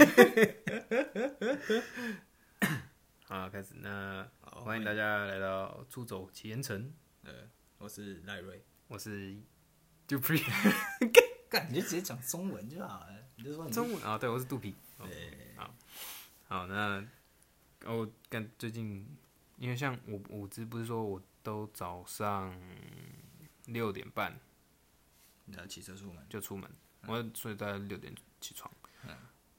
好，开始。那好欢迎大家来到出走奇岩城，呃，我是赖瑞。我是 Dupree，干，你就直接讲中文就好了。你就说你中文啊，对，我是肚皮。哦对好，那我干最近，因为像我我之不是说我都早上六点半你要骑车出门，就出门，我所以大概六点起床。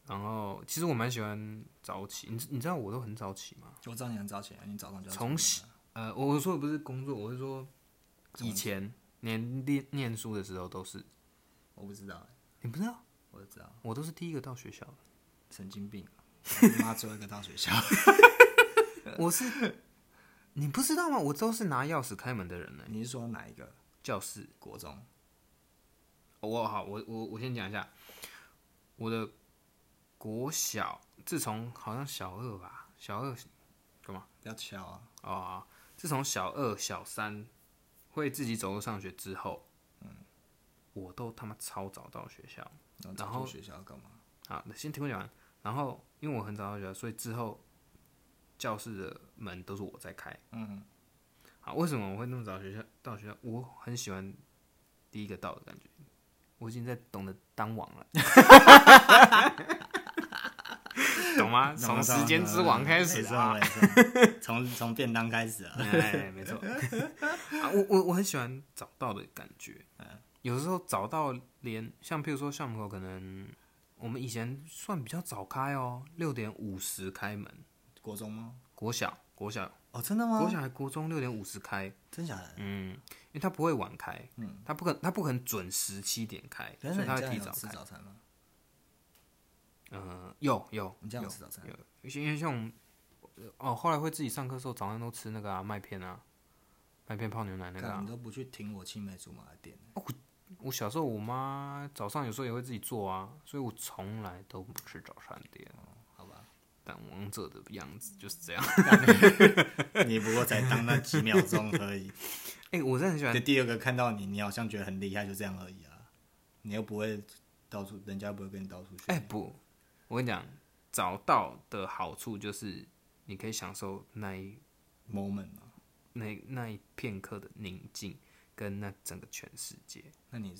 然后其实我蛮喜欢早起，你你知道我都很早起吗？我知道你很早起来，你早上就要从起呃，我说的不是工作，我是说以前念念念书的时候都是，我不知道欸，你不知道，我知道，我都是第一个到学校的。神经病，我妈最后一个到学校。我是，你不知道吗？我都是拿钥匙开门的人呢。你是说哪一个教室，国中？我好，我我我先讲一下，我的国小，自从好像小二吧，小二干嘛？不要敲啊！哦，自从小二、小三会自己走路上学之后，嗯，我都他妈超早到学校。然然后后学校干嘛？好，那先听我讲完。然后因为我很早到学校，所以之后教室的门都是我在开。嗯，好，为什么我会那么早学校到学校？我很喜欢第一个到的感觉。我已经在懂得当王了，懂吗？从时间之王开始啊！从 从便当开始啊。哎，没错。啊，我我我很喜欢早到的感觉。有时候早到连像譬如说校门口，可能我们以前算比较早开哦，六点五十开门。国中吗？国小，国小，哦，真的吗？国小还国中六点五十开。真假的？嗯，因为他不会晚开，嗯，他不可他不可能准时七点开，所以他会提早开。早餐吗？嗯，有有你这样有吃早餐？有，因为因为像我们哦，后来会自己上课的时候，早上都吃那个啊麦片啊，麦片泡牛奶那个啊你。都不去听我青梅竹马的店，我小时候我妈早上有时候也会自己做啊，所以我从来都不吃早餐店。好吧？但王者的样子就是这样。你不过才当那几秒钟而已。哎、我真的很喜欢就第二个看到你，你好像觉得很厉害，就这样而已啊。你又不会到处，人家不会跟你到处哎、去。不，我跟你讲，找到的好处就是你可以享受那一 moment 嘛，那那一片刻的宁静，跟那整个全世界。那你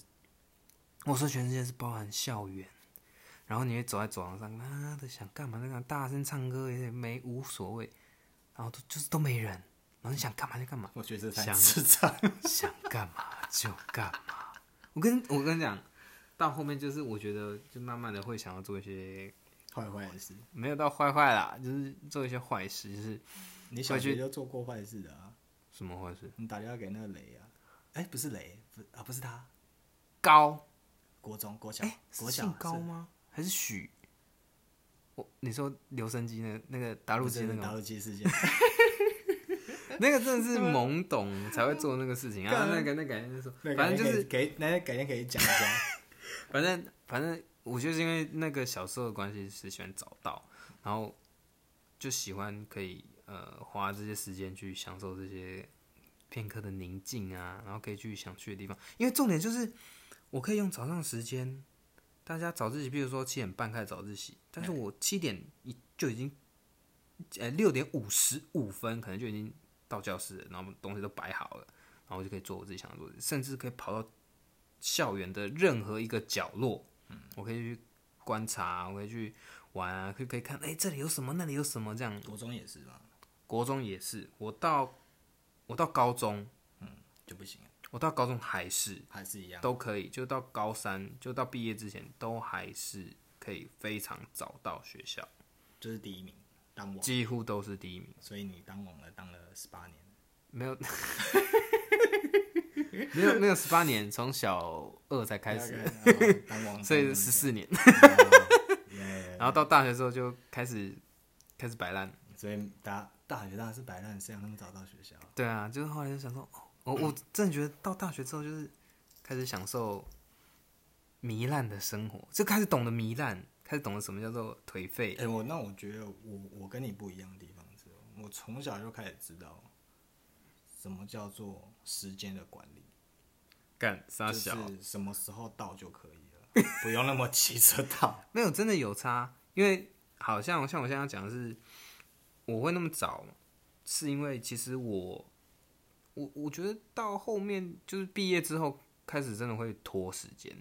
我说全世界是包含校园，然后你会走在走廊上，妈的想干嘛就干嘛，大声唱歌也没无所谓，然后都就是都没人，然后你想干嘛就干嘛，我觉得这才想智障。想干嘛就干嘛。我跟我跟你讲，到后面就是我觉得就慢慢的会想要做一些坏坏的事，没有到坏坏啦，就是做一些坏事，就是你小学就做过坏事的啊。什么坏事？你打电话给那个雷啊？哎、不是雷，不啊，不是他，高国中、国小、哎、国小高吗？还是许？我你说留声机那个那个打是不是打录机那个打，入机事件。那个真的是懵懂才会做那个事情啊。那个那改天就说，反正就是改天可以，那改天可以讲一下。反正反正我就是因为那个小时候的关系是喜欢早到，然后就喜欢可以呃花这些时间去享受这些片刻的宁静啊，然后可以去想去的地方。因为重点就是我可以用早上时间，大家早自习，比如说七点半开始早自习，但是我七点一就已经呃六点五十五分可能就已经到教室了，然后东西都摆好了，然后我就可以做我自己想做的，甚至可以跑到校园的任何一个角落，我可以去观察，我可以去玩啊，可以可以看，哎、这里有什么，那里有什么，这样。国中也是嘛，国中也是，我到我到高中，嗯就不行了，我到高中还是还是一样。都可以，就到高三，就到毕业之前，都还是可以非常早到学校，就是第一名，当王，几乎都是第一名。所以你当王了，当了十八年。没有，没有没有十八年，从小二才开始，所以十四年，然后到大学之后就开始开始摆烂。所以大大学当然是摆烂，谁让他们找到学校？对啊，就是后来就想说，哦我我真的觉得到大学之后就是开始享受糜烂的生活，就开始懂得糜烂，开始懂得什么叫做颓废哎、。我那我觉得我我跟你不一样的地方是，我从小就开始知道什么叫做时间的管理，干傻就小，是什么时候到就可以了，不用那么急着到。没有真的有差，因因为好像像我现在要讲的是，我会那么早，是因为其实我我我觉得到后面就是毕业之后开始真的会拖时间，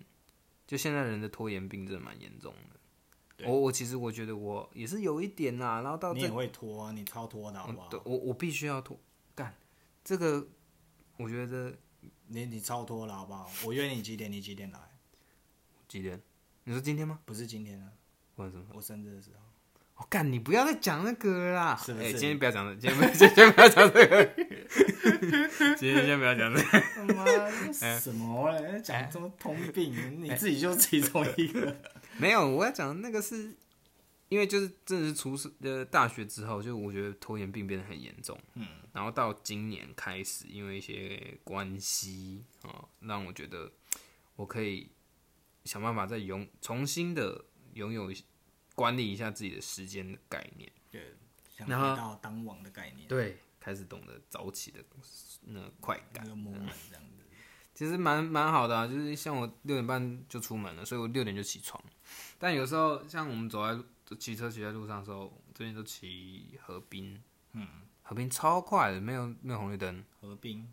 就现在人的拖延病真的蛮严重的。我我其实我觉得我也是有一点啦，然后到这你也会拖啊，你超拖的好不好？对我我必须要拖干这个，我觉得你你超脱了好不好？我约你几点，你几点来？几点？你说今天吗？不是今天啊，或者什么？我生日的时候。我、干，你不要再讲那个了啦！是不是哎今天不要讲了，今天不 今天不要讲这个，今天先不要讲这个。他妈的什么嘞？讲这么通病，你自己就是其中一个。没有，我要讲的那个是，因为就是真的是出社呃大学之后，就我觉得拖延病变得很严重。嗯，然后到今年开始，因为一些关系啊、哦让我觉得我可以想办法再拥重新的拥有管理一下自己的时间的概念。对，想回到当网的概念，对，开始懂得早起的那快感那。个 moment 这样子。其实蛮蛮好的啊，就是像我六点半就出门了，所以我六点就起床。但有时候像我们走在路骑车骑在路上的时候，最近都骑河滨，嗯，河滨超快的，没有没有红绿灯。河滨。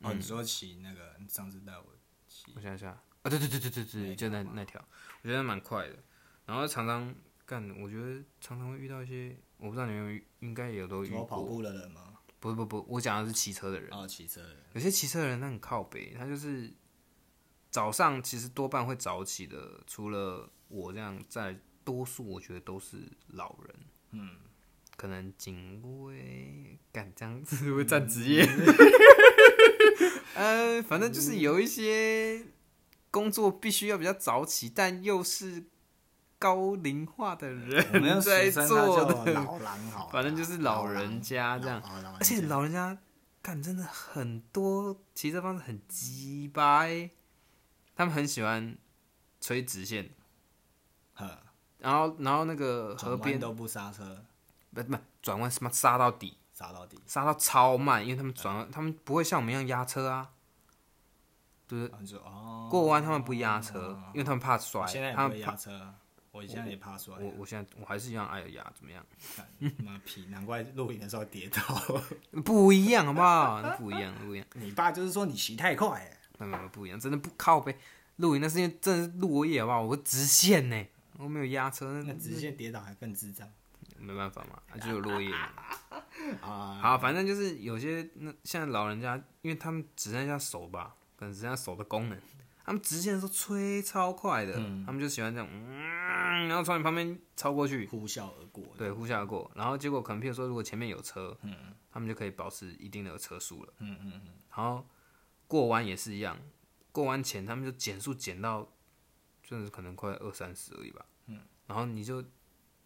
哦，你说骑那个，你上次带我骑，我想一下啊，对对对对对对，就那那条，我觉得蛮快的。然后常常干，我觉得常常会遇到一些，我不知道你们有应该也有都遇过。说跑步的人吗？不不不，我讲的是骑车的人。哦，骑车的人。有些骑车的人他很靠北，他就是早上其实多半会早起的，除了我这样，在多数我觉得都是老人，嗯，可能警卫干这样子会占职业，呃，反正就是有一些工作必须要比较早起，但又是高龄化的人在做的，老狼好，反正就是老人家这样。而且老人家干真的很多骑车方式很鸡掰，他们很喜欢垂直线，呵然后然后那个河边都不刹车，不不转弯什么刹到底，刹到底。刹到超慢，因为他们转弯他们不会像我们一样压车啊，对不对？然后你说哦，过弯他们不压车，因为他们怕摔我现在，会他们怕。压车啊，我现在也怕摔啊。我我现在我还是一样爱压，怎么样？看 妈屁，难怪录影的时候跌倒。不一样好不好？不一样不一样，你爸就是说你骑太快欸，没有没有不一样，真的不靠背。露营那是因为真的是路我野好不好？我直线呢，我没有压车，那直线跌倒还更智障。没办法嘛，啊就有落叶嘛。啊！好，反正就是有些那现在老人家，因为他们只剩下手吧，可能只剩下手的功能，他们直线的时候吹超快的，他们就喜欢这样，嗯，然后从你旁边超过去，呼啸而过。对，呼啸而过，然后结果可能譬如说，如果前面有车，嗯，他们就可以保持一定的车速了，嗯嗯嗯，然后过弯也是一样，过弯前他们就减速减到，真的是可能快二三十而已吧，嗯，然后你就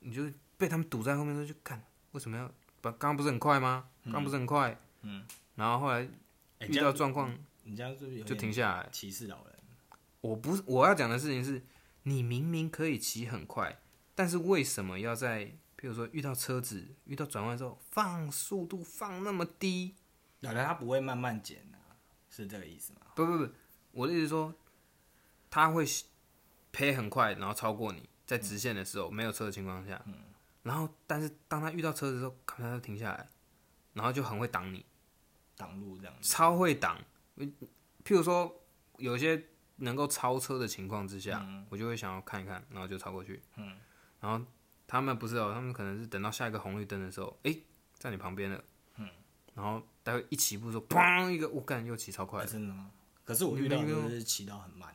你就被他们堵在后面，说就看为什么要把刚刚不是很快吗？刚刚不是很快，嗯，然后后来遇到状况你这样是不是就停下来。歧视老人？我不是我要讲的事情是，你明明可以骑很快，但是为什么要在譬如说遇到车子、遇到转弯的时候放速度放那么低？老人他不会慢慢减啊，是这个意思吗？不不不，我的意思说，他会配很快，然后超过你在直线的时候、没有车的情况下，然后但是当他遇到车的时候，可能他就停下来，然后就很会挡你，挡路这样子。超会挡。譬如说有些能够超车的情况之下，我就会想要看一看，然后就超过去。嗯，然后他们不是哦，他们可能是等到下一个红绿灯的时候，诶，在你旁边了。嗯，然后待会一起步的时候，砰一个，我干又骑超快啊，真的吗？可是我遇到的都是骑到很慢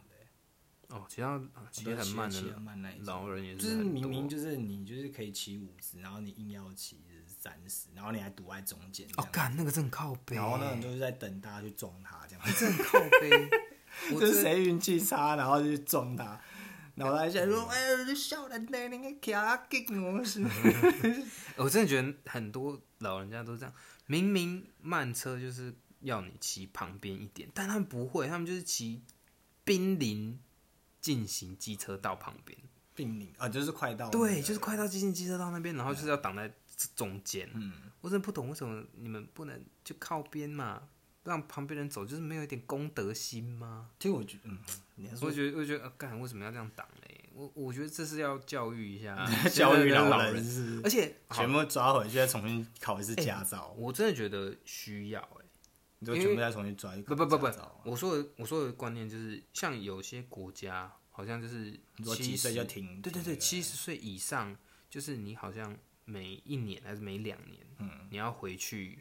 哦，骑到骑得很慢的骑很慢那一种。老人也是就是明明就是你就是可以骑五十，然后你硬要骑三十，然后你还堵在中间哦干那个真靠背，然后呢，你就是在等大家去撞他这样。真很靠背。我就是谁运气差，然后就去撞他，然后他现在说：“哎，这小人呢，你个卡紧我是。我真的觉得很多老人家都这样，明明慢车就是要你骑旁边一点，但他们不会，他们就是骑濒临进行机车道旁边，并领啊，就是快到对，就是快到进行机车道那边，然后就是要挡在中间。嗯，我真的不懂为什么你们不能就靠边嘛，让旁边人走，就是没有一点公德心吗？其实我觉得，嗯，你要说我觉得，我觉得，呃干、为什么要这样挡嘞？我我觉得这是要教育一下 教育老老人是而且好。全部抓回去，再重新考一次驾照，我真的觉得需要哎、你就全部再重新抓一个不不不不，我说的我说的观念就是，像有些国家好像就是你说几岁就停？对对对，七十岁以上，就是你好像每一年还是每两年，嗯，你要回去，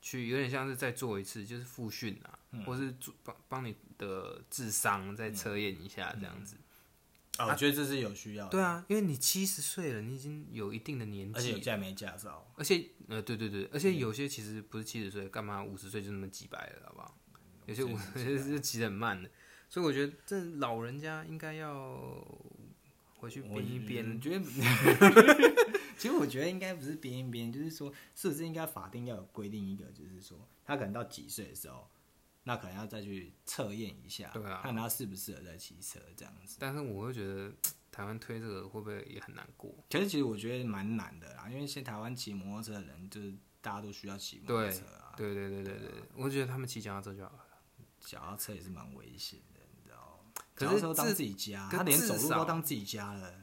去有点像是再做一次，就是复训啊，嗯或是做帮帮你的智商再测验一下这样子。啊，我觉得这是有需要的，对啊，因为你七十岁了，你已经有一定的年纪，而且现在没驾照，而且呃，对对对，而且有些其实不是七十岁，干嘛五十岁就那么几百了，好不好？有些五十岁是骑得很慢的，所以我觉得这老人家应该要回去编一编我。觉得，其实我觉得应该不是编一编，就是说，是不是应该法定要有规定一个，就是说，他可能到几岁的时候，那可能要再去测验一下，对啊看他适不适合再骑车这样子。但是我会觉得台湾推这个会不会也很难过？其实其实我觉得蛮难的啦，因为现在台湾骑摩托车的人，就是大家都需要骑摩托车啊，对对对对对，我觉得他们骑脚踏车就好了。脚踏车也是蛮危险的，你知道吗？可是脚踏车当自己家，他连走路都当自己家了。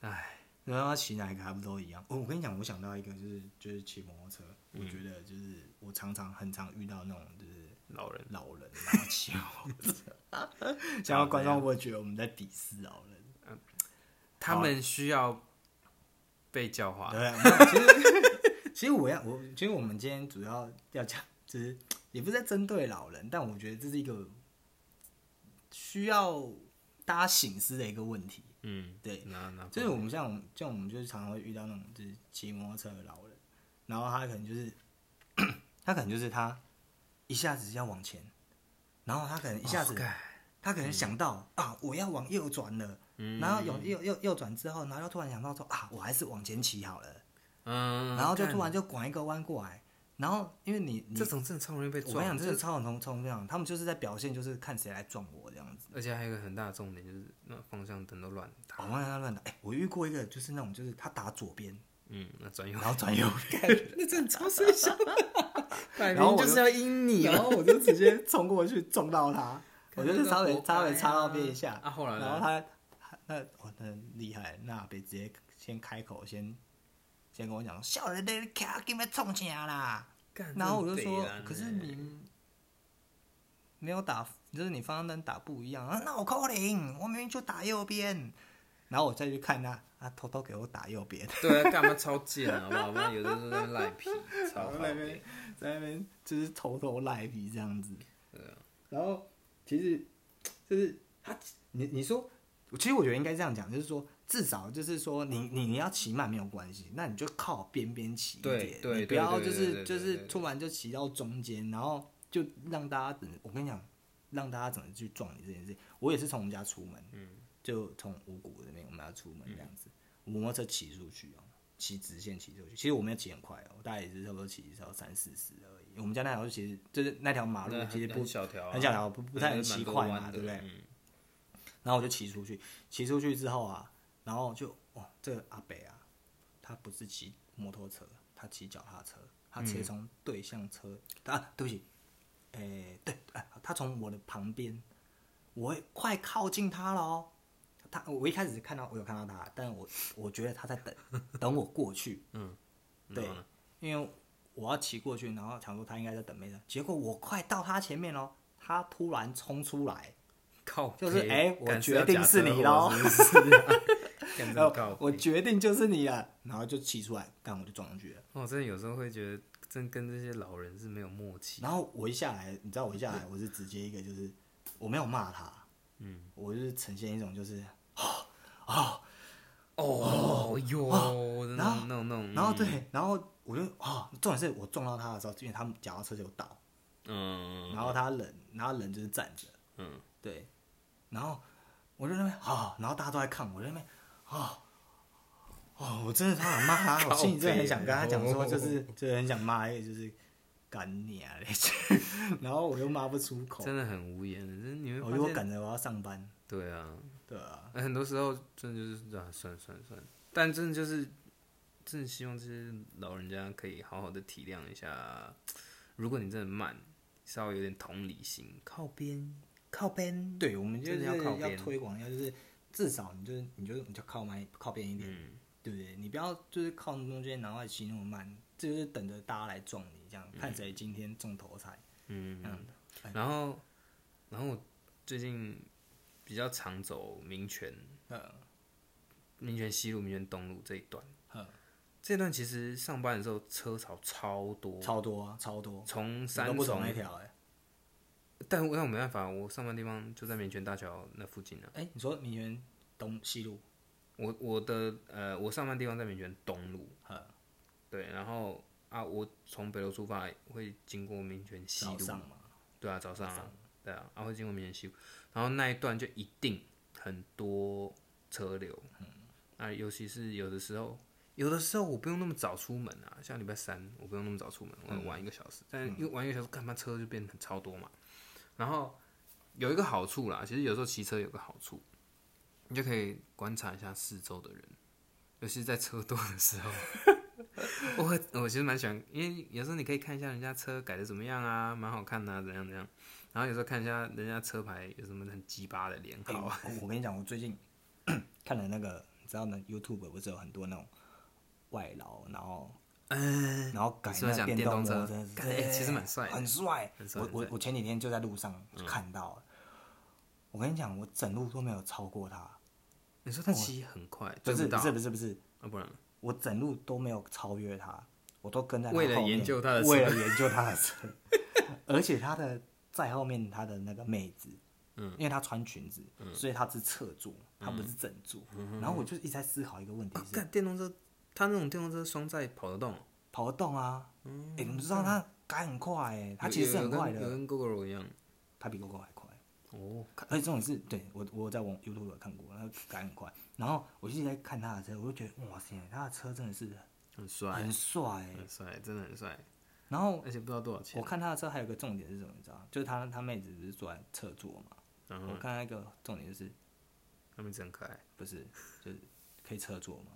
哎，然后他骑哪一个还不都一样？哦，我跟你讲，我想到一个，就是就是骑摩托车，嗯我觉得就是我常常很常遇到那种就是老人老人然后骑摩托车，想要观众会觉得我们在鄙视老人？他们需要被教化。对，其实 其实我要我其实我们今天主要要讲，就是也不是在针对老人，但我觉得这是一个需要大家醒思的一个问题。嗯，对，就是我们像我们像我们就是常常会遇到那种就是骑摩托车的老人，然后他可能就是 他可能就是他一下子要往前，然后他可能一下子、他可能想到、啊我要往右转了，嗯然后有右右右转之后，然后又突然想到说啊我还是往前骑好了，嗯，然后就突然就拐一个弯过来，然后因为你你这种真的超容易被撞。这就是个超很冲这样，他们就是在表现就是看谁来撞我这样子。而且还有一个很大的重点就是那方向灯都乱打。方向灯乱打！哎、我遇过一个，就是那种，就是他打左边，嗯，那专用。然后转右边，那真的超水小，摆然后我就明就是要阴你。然了。后我就直接冲过去撞到他，我就是稍微稍微啊插到边一下，啊后来呢？然后他他那我那厉害，那阿北直接先开口先先跟我讲，笑人的卡给 me 冲啥啦？然后我就说可是欸你。没有打，就是你方向灯打不一样啊，那我扣零，我明明就打右边，然后我再去看他，他偷偷给我打右边。对啊，干嘛超贱啊？好不好？妈有的时候在赖皮，超好那边在那边就是偷偷赖皮这样子。然后其实就是他，你你说，其实我觉得应该这样讲，就是说至少就是说你你你要骑慢没有关系，那你就靠边边骑一点，对对你不要就对对对对对是就是突然就骑到中间，然后就让大家等，我跟你讲，让大家怎么去撞你这件事情。我也是从我们家出门，嗯，就从五谷那边我们要出门这样子，摩托车骑出去哦。骑直线骑出去，其实我没有骑很快哦，我大概也是差不多骑到三四十而已。我们家那条路其实就是那条马路，其实不很小条啊，很小条，不不太能骑快嘛，对不对？嗯然后我就骑出去，骑出去之后啊，然后就哇，这个阿北啊，他不是骑摩托车，他骑脚踏车，他直接从对向车、啊，对不起，诶、对，哎，他从我的旁边，我快靠近他了哦。他我一开始看到我有看到他，但我我觉得他在等等我过去，嗯对因为我要骑过去，然后想说他应该在等没人，结果我快到他前面喽，他突然冲出来，靠，就是哎我决定是你要咯假车祸是不是啊 干这然后我决定就是你了，然后就骑出来，干我就撞上去了。我真的有时候会觉得，真跟这些老人是没有默契。然后我一下来，你知道我一下来，我是直接一个就是我没有骂他，嗯，我就是呈现一种就是哦哟，那然后种那种那种，然后对，然后我就哦，重点是我撞到他的时候，因为他们脚踏车就倒，嗯，然后他人，然后人就是站着，嗯，对，然后我就在那边啊、然后大家都在看我，在那边啊。哦，我真的超想骂他，我心里真的很想跟他讲说，就是就是很想骂，就是干你啊那些！然后我又骂不出口，真的很无言的，真的你会我如果，赶着我要上班，对啊，对啊，很多时候真的就是啊，算算算，但真的就是，真的希望这些老人家可以好好的体谅一下，如果你真的慢，稍微有点同理心，靠边靠边，对，我们就是要靠边要推广一下，就是至少你就是你就你就靠慢靠边一点，嗯，对不对？你不要就是靠中间，然后骑那么慢，这就是等着大家来撞你，这样、看谁今天中头彩。嗯嗯，然后，然后我最近比较常走民权，呃，民权西路、民权东路这一段。嗯。这段其实上班的时候车潮超多，超多啊，超多，从我三重都不走那，条哎、但我但我没办法，我上班地方就在民权大桥那附近啊。哎、你说民权东西路，我我的呃，我上班地方在民权东路，嗯。对，然后啊，我从北楼出发会经过民权西路，早上嘛，对啊，早上啊，对啊，啊会经过民权西路，然后那一段就一定很多车流，嗯啊，尤其是有的时候，有的时候我不用那么早出门啊，像礼拜三我不用那么早出门，我晚一个小时，但因为晚一个小时，干嘛车就变得很超多嘛，然后有一个好处啦，其实有时候骑车有个好处，你就可以观察一下四周的人，尤其是在车多的时候。我我其实蛮喜欢，因为有时候你可以看一下人家车改的怎么样啊，蛮好看的、啊，怎样怎样。然后有时候看一下人家车牌有什么很鸡巴的连哎、号啊，我我跟你讲，我最近 看了那个，你知道呢，YouTube 不是有很多那种外劳，然后嗯，然后改那电电动车摩托车，干哎其实蛮帅的。很帅。我我我前几天就在路上看到了，我跟你讲，我整路都没有超过他，你说他骑很快，不是不是不是不是，啊，不然我整路都没有超越他，我都跟在他为了后面研究他的车。为了研究他的车，而且他的在后面他的那个妹子，嗯，因为她穿裙子，所以她是侧坐，她不是正坐。然后我就一直在思考一个问题电动车，他那种电动车双载跑得动，跑得动啊，哎、你知道他改很快哎、他其实是很快的，跟 GoGo 一样。他比 GoGo 还快。哦，而且这种是对我我在网 YouTube 有看过，他改很快。然后我就一直在看他的车，我就觉得哇塞，他的车真的是很帅，很帅欸。很帅，真的很帅，然后而且不知道多少钱我。看他的车还有个重点是什么，你知道吗？就是他他妹子不是坐在侧座嘛，我看那个重点就是他们真可爱。不是就是可以侧坐嘛，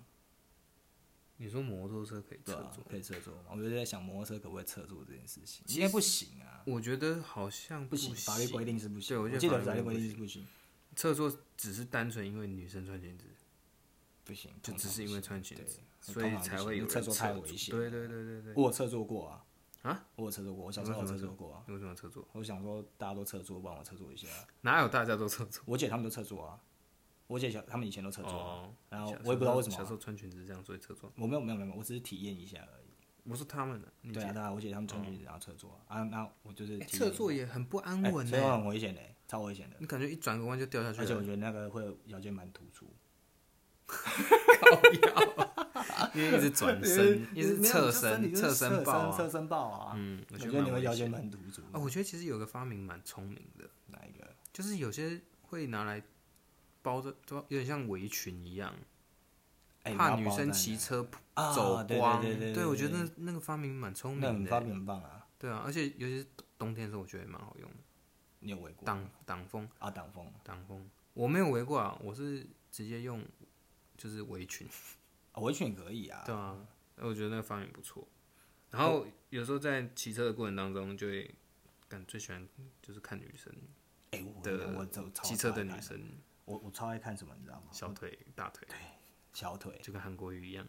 你说摩托车可以侧坐，，可以侧坐嘛。我就在想摩托车可不可以侧坐这件事情，应该不行啊，我觉得好像不行，法律规定是不行。对我记得法律规规定定是不行，侧坐只是单纯因为女生穿裙子，不行，就只是因为穿裙子，所以才会有人侧坐太坐危险。对对对对对。我有侧坐过啊，啊，我有侧坐过，我小时候有侧坐过啊。你为什么侧坐？我想说大家都侧坐，帮我侧坐一下啊。哪有大家都侧坐？我姐他们都侧坐啊，我姐小他们以前都侧坐然后我也不知道为什么啊小时候穿裙子这样，所以侧坐。我没有没有没有，我只是体验一下而已。我说他们的，你对啊，对啊，我姐他们穿裙子然后侧坐啊，啊那我就是侧坐也很不安稳哎所以呢，很危险的，超危险的。你感觉一转个弯就掉下去。而且我觉得那个会有腰间盘突出，因为一直转身，一直侧身，侧身抱侧啊。身抱啊。嗯，我觉得你我觉得蛮危会腰间险。盘突出。啊，我觉得其实有个发明蛮聪明的，哪一个？就是有些会拿来包着，都有点像围裙一样，哎怕女生骑车啊走光。对我觉得那那个发明蛮聪明的。发明很棒啊！对啊，而且尤其是冬天的时候，我觉得也蛮好用的，你有围过挡挡风，啊？挡风挡风。我没有围过啊，我是直接用就是围裙。啊围裙也可以啊。对啊，我觉得那个发明不错。然后有时候在骑车的过程当中，就会感最喜欢就是看女生哎，我的我走超骑车的女生我我超爱看什么，你知道吗？小腿、大腿，对小腿。就跟韩国瑜一样，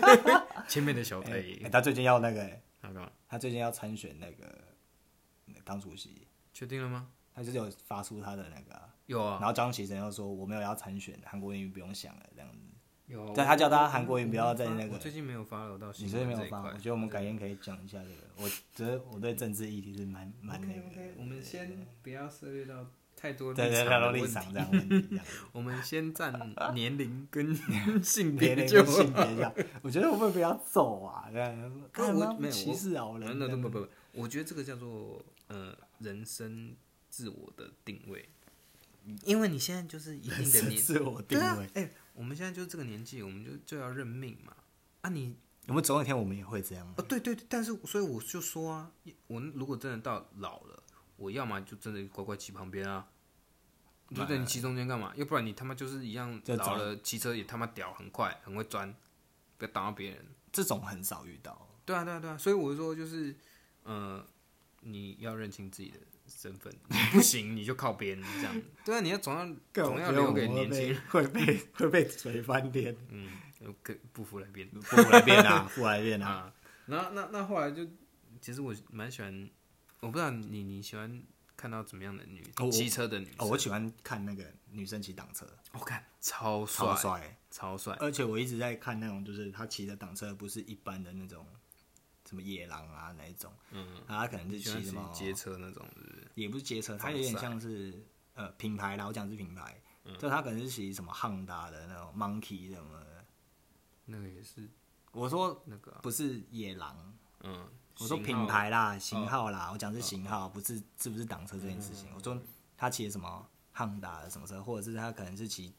前面的小哎腿哎，他最近要那个，哎他干嘛？他最近要参选那个那个当主席，确定了吗？他就是有发出他的那个啊，有啊，然后张启成又说我没有要参选，韩国瑜不用想了这样子。有啊。但他叫大家韩国瑜不要再那个我最近没有 follow 到你新最近没有发，我觉得我们改天可以讲一下这个。我觉得我对政治议题是蛮蛮那个的。我们先不要涉猎到太多立场这样问题，我们先占年龄跟性别别就那个性别这样，我觉得我们不要走啊，这样干嘛我没有歧视啊，我人？那不不不，我觉得这个叫做呃人生自我的定位，因为你现在就是一定的年，自我定对啊位，，哎、我们现在就是这个年纪，我们就就要认命嘛。啊你，我们总有一天我们也会这样。哦对对对，但是所以我就说啊，我如果真的到老了，我要么就真的乖乖骑旁边啊。对不对？你骑中间干嘛？要不然你他妈就是一样老了，骑车也他妈屌，很快，很会钻，不要挡到别人。这种很少遇到。对啊，对啊，对啊，所以我就说就是，呃，你要认清自己的身份，你不行你就靠边这样。对啊，你要总要总要留给年轻人，会被会被锤翻天，嗯，跟不服来辩不服来辩啊，不服来辩啊。啊。那那那后来就，其实我蛮喜欢，我不知道你你喜欢看到怎么样的女哦我骑车的女哦，我喜欢看那个女生骑挡车，我看超帅超帅，超帅。而且我一直在看那种，就是她骑的挡车不是一般的那种什么野狼啊那一种，嗯，他可能是骑骑什么街车那种，是不是？也不是街车，它有点像是呃品牌啦，我讲的是品牌，嗯。就他可能是骑什么汉达的那种 Monkey 什么的。那个也是我说那个啊、不是野狼，嗯，我说品牌啦、型号啦，我讲的是型号，不是是不是挡车这件事情。我说他骑什么汉达的什么车，或者是他可能是骑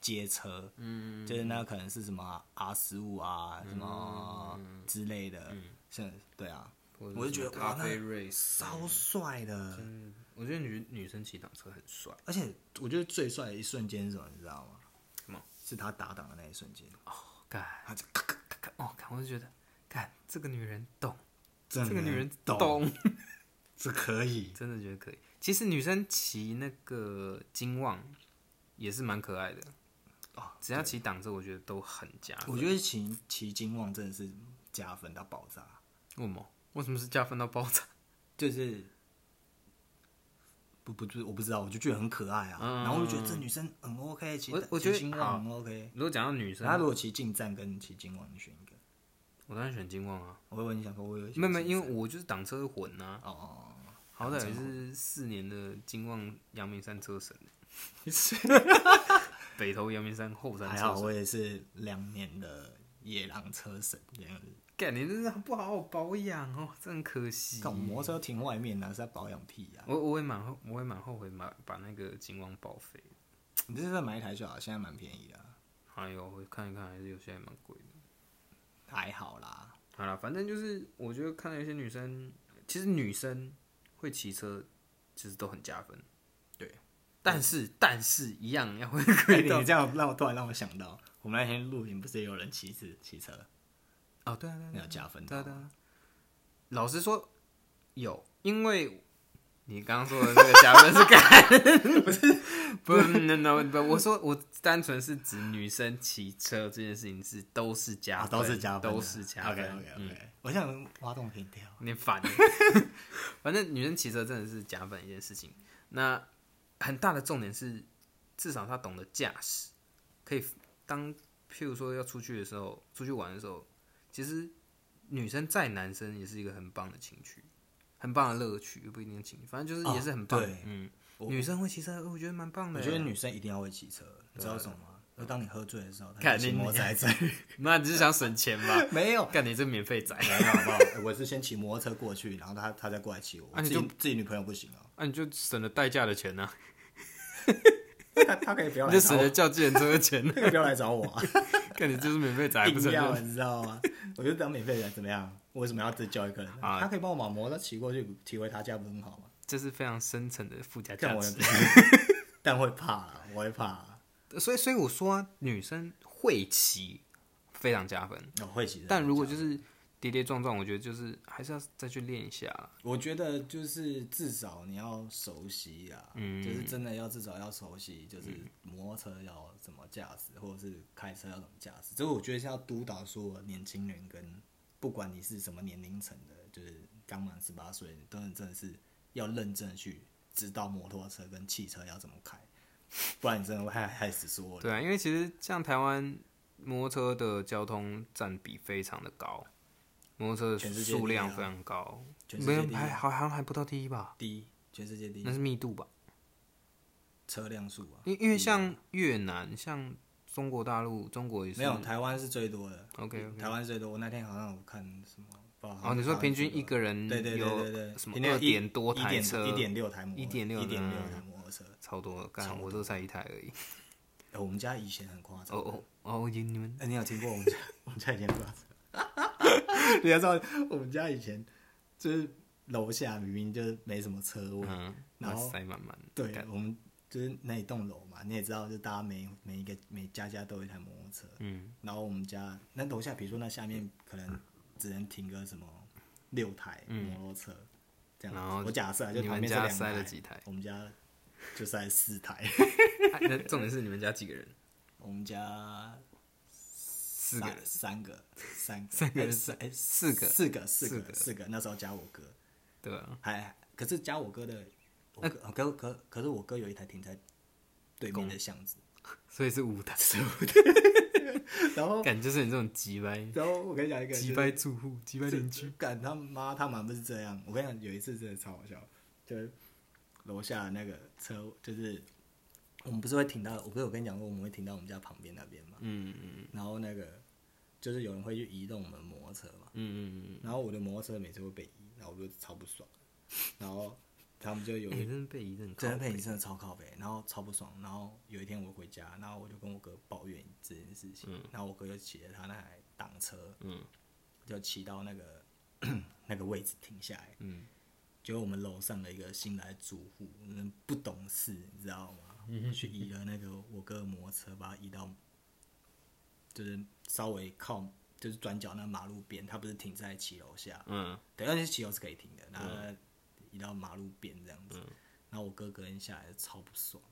街车，嗯，就是那可能是什么 R 十五啊，什么之类的，是，对啊，我就是觉什么咖啡得哇那瑞斯，超帅的。嗯，我觉得女女生骑挡车很帅。而且我觉得最帅的一瞬间是什么，你知道吗？什么？是他打挡的那一瞬间，哦干，他就咔咔咔咔哦，看我就觉得，看这个女人懂，这这个女人懂，懂，是可以。真的觉得可以。其实女生骑那个金旺也是蛮可爱的哦只要骑挡车，我觉得都很加分。我觉得骑骑金旺真的是加分到爆炸，为什么？为什么是加分到爆炸？就是不不不，我不知道，我就觉得很可爱啊。嗯然后我就觉得这女生很 OK，骑我我觉得骑金旺很 OK。如果讲到女生，她如果骑近战跟骑金旺，你选一个？我当然选金旺啊。我会问你想说，我有没有没有，因为我就是挡车混啊，哦哦，好歹也是四年的金旺阳明山车神，北投阳明山后山还好神。我也是两年的野狼车神这样子。干，你真是不好好保养哦，真可惜。看我摩托车停外面呢，是在保养屁呀、我我也蛮后，我会蛮后悔买把那个金光报废。你这是在买一台就好，现在蛮便宜的啊、还有我看一看，还是有些还蛮贵的。还好啦。好了，反正就是我觉得看到一些女生，其实女生会骑车，其实都很加分。对，但是但是一样要会哎贵到你这样让我突然让我想到，我们那天露营不是也有人骑车骑车，啊对啊对啊那有加分对啊对？啊。老实说，有，因为你刚刚说的那个加分是 干，不是不是 no no 不，我说我单纯是指女生骑车这件事情是都是加啊，分，都是加分的，都是加分。OK OK 嗯 OK，、我想挖洞给你跳。有点烦。反正女生骑车真的是加分一件事情。那很大的重点是，至少她懂得驾驶，可以当譬如说要出去的时候，出去玩的时候，其实女生载男生也是一个很棒的情趣，很棒的乐趣，不一定是情趣，反正就是也是很棒。哦对嗯，女生会骑车，我觉得蛮棒的。我觉得女生一定要会骑车，你知道为什么吗？就当你喝醉的时候，她看你摩托车 载你 那只是想省钱吧？没有，干你这免费仔，没有好不好？我是先骑摩托车过去，然后他他再过来骑我。那啊你就自己女朋友不行啊，那、啊你就省了代驾的钱呢、他他可以不要你就省了叫计程车的钱。他可以不要来找我啊，干你就是免费仔，还不承硬要？你知道吗？我觉得当免费仔怎么样？我为什么要自己叫一个人？啊他可以帮我把摩托车骑过去，骑回他家不是很好吗？这是非常深层的附加价值。但会怕啦，我会怕啦，所以，所以我说、啊、女生会骑非常加分，哦会骑的。但如果就是跌跌撞撞，我觉得就是还是要再去练一下啦。我觉得就是至少你要熟悉啊，嗯就是真的要至少要熟悉，就是摩托车要怎么驾驶，或者是开车要怎么驾驶。这个我觉得是要督导说年轻人跟不管你是什么年龄层的，就是刚满十八岁，都是真的是要认真去知道摩托车跟汽车要怎么开，不然你真的会害害死所有人。对啊，因为其实像台湾摩托车的交通占比非常的高，摩托车的数量非常高，全世没有界第一啊还好像还不到第一吧？第一，全世界第一那是密度吧？车辆数啊，因因为像越南、像中国大陆、中国也是没有台湾是最多的。OK OK。台湾最多，我那天好像有看什么，报道哦，你说平均一个人对对对有对对，什么平均二点多台车，一点六台摩，1.6一点六嗯台摩托车。超多，超干我都才一台而已。呃我们家以前很夸张。哦哦哦，你你们哎，你有听过我们家 我们家以前多少车？你要知道，我们家以前就是楼下明明就是没什么车位，嗯，然后塞满满，对，我们就是那一栋楼嘛，你也知道，就大家每每一个每家家都有一台摩托车，嗯然后我们家那楼下，比如说那下面可能只能停个什么六台摩托车，这样然后我假设啊就旁边是两家塞了台几台？我们家就塞四台，重点是你们家几个人？我们家四个人，三个三个。三个 四哎四个，四个四四个。个四个，那时候加我哥，对吧？还可是加我哥的，我哥可可可是我哥有一台停在对面的巷子，所以是五台，然后感就是你这种急掰、然后我跟你讲一个急掰住户、急掰邻居，感他妈他妈不是这样，我跟你讲有一次真的超好笑，就是楼下那个车就是我们不是会停到，我不是有跟你讲过我们会停到我们家旁边那边嘛，嗯嗯然后那个就是有人会去移动我们摩托车嘛，嗯嗯嗯。然后我的摩托车每次会被移，然后我就超不爽，然后他们就有一被移真的被你真的超靠背，然后超不爽。然后有一天我回家，然后我就跟我哥抱怨这件事情，嗯。然后我哥就骑着他那台挡车，嗯。就骑到那个 那个位置停下来，嗯，结果我们楼上的一个新来住户，嗯不懂事，你知道吗？嗯去移了那个我哥的摩托车，把它移到就是稍微靠就是转角那马路边，他不是停在骑楼下，嗯对，而且骑楼是可以停的，然后移到马路边这样子。然后我哥隔天下来超不爽，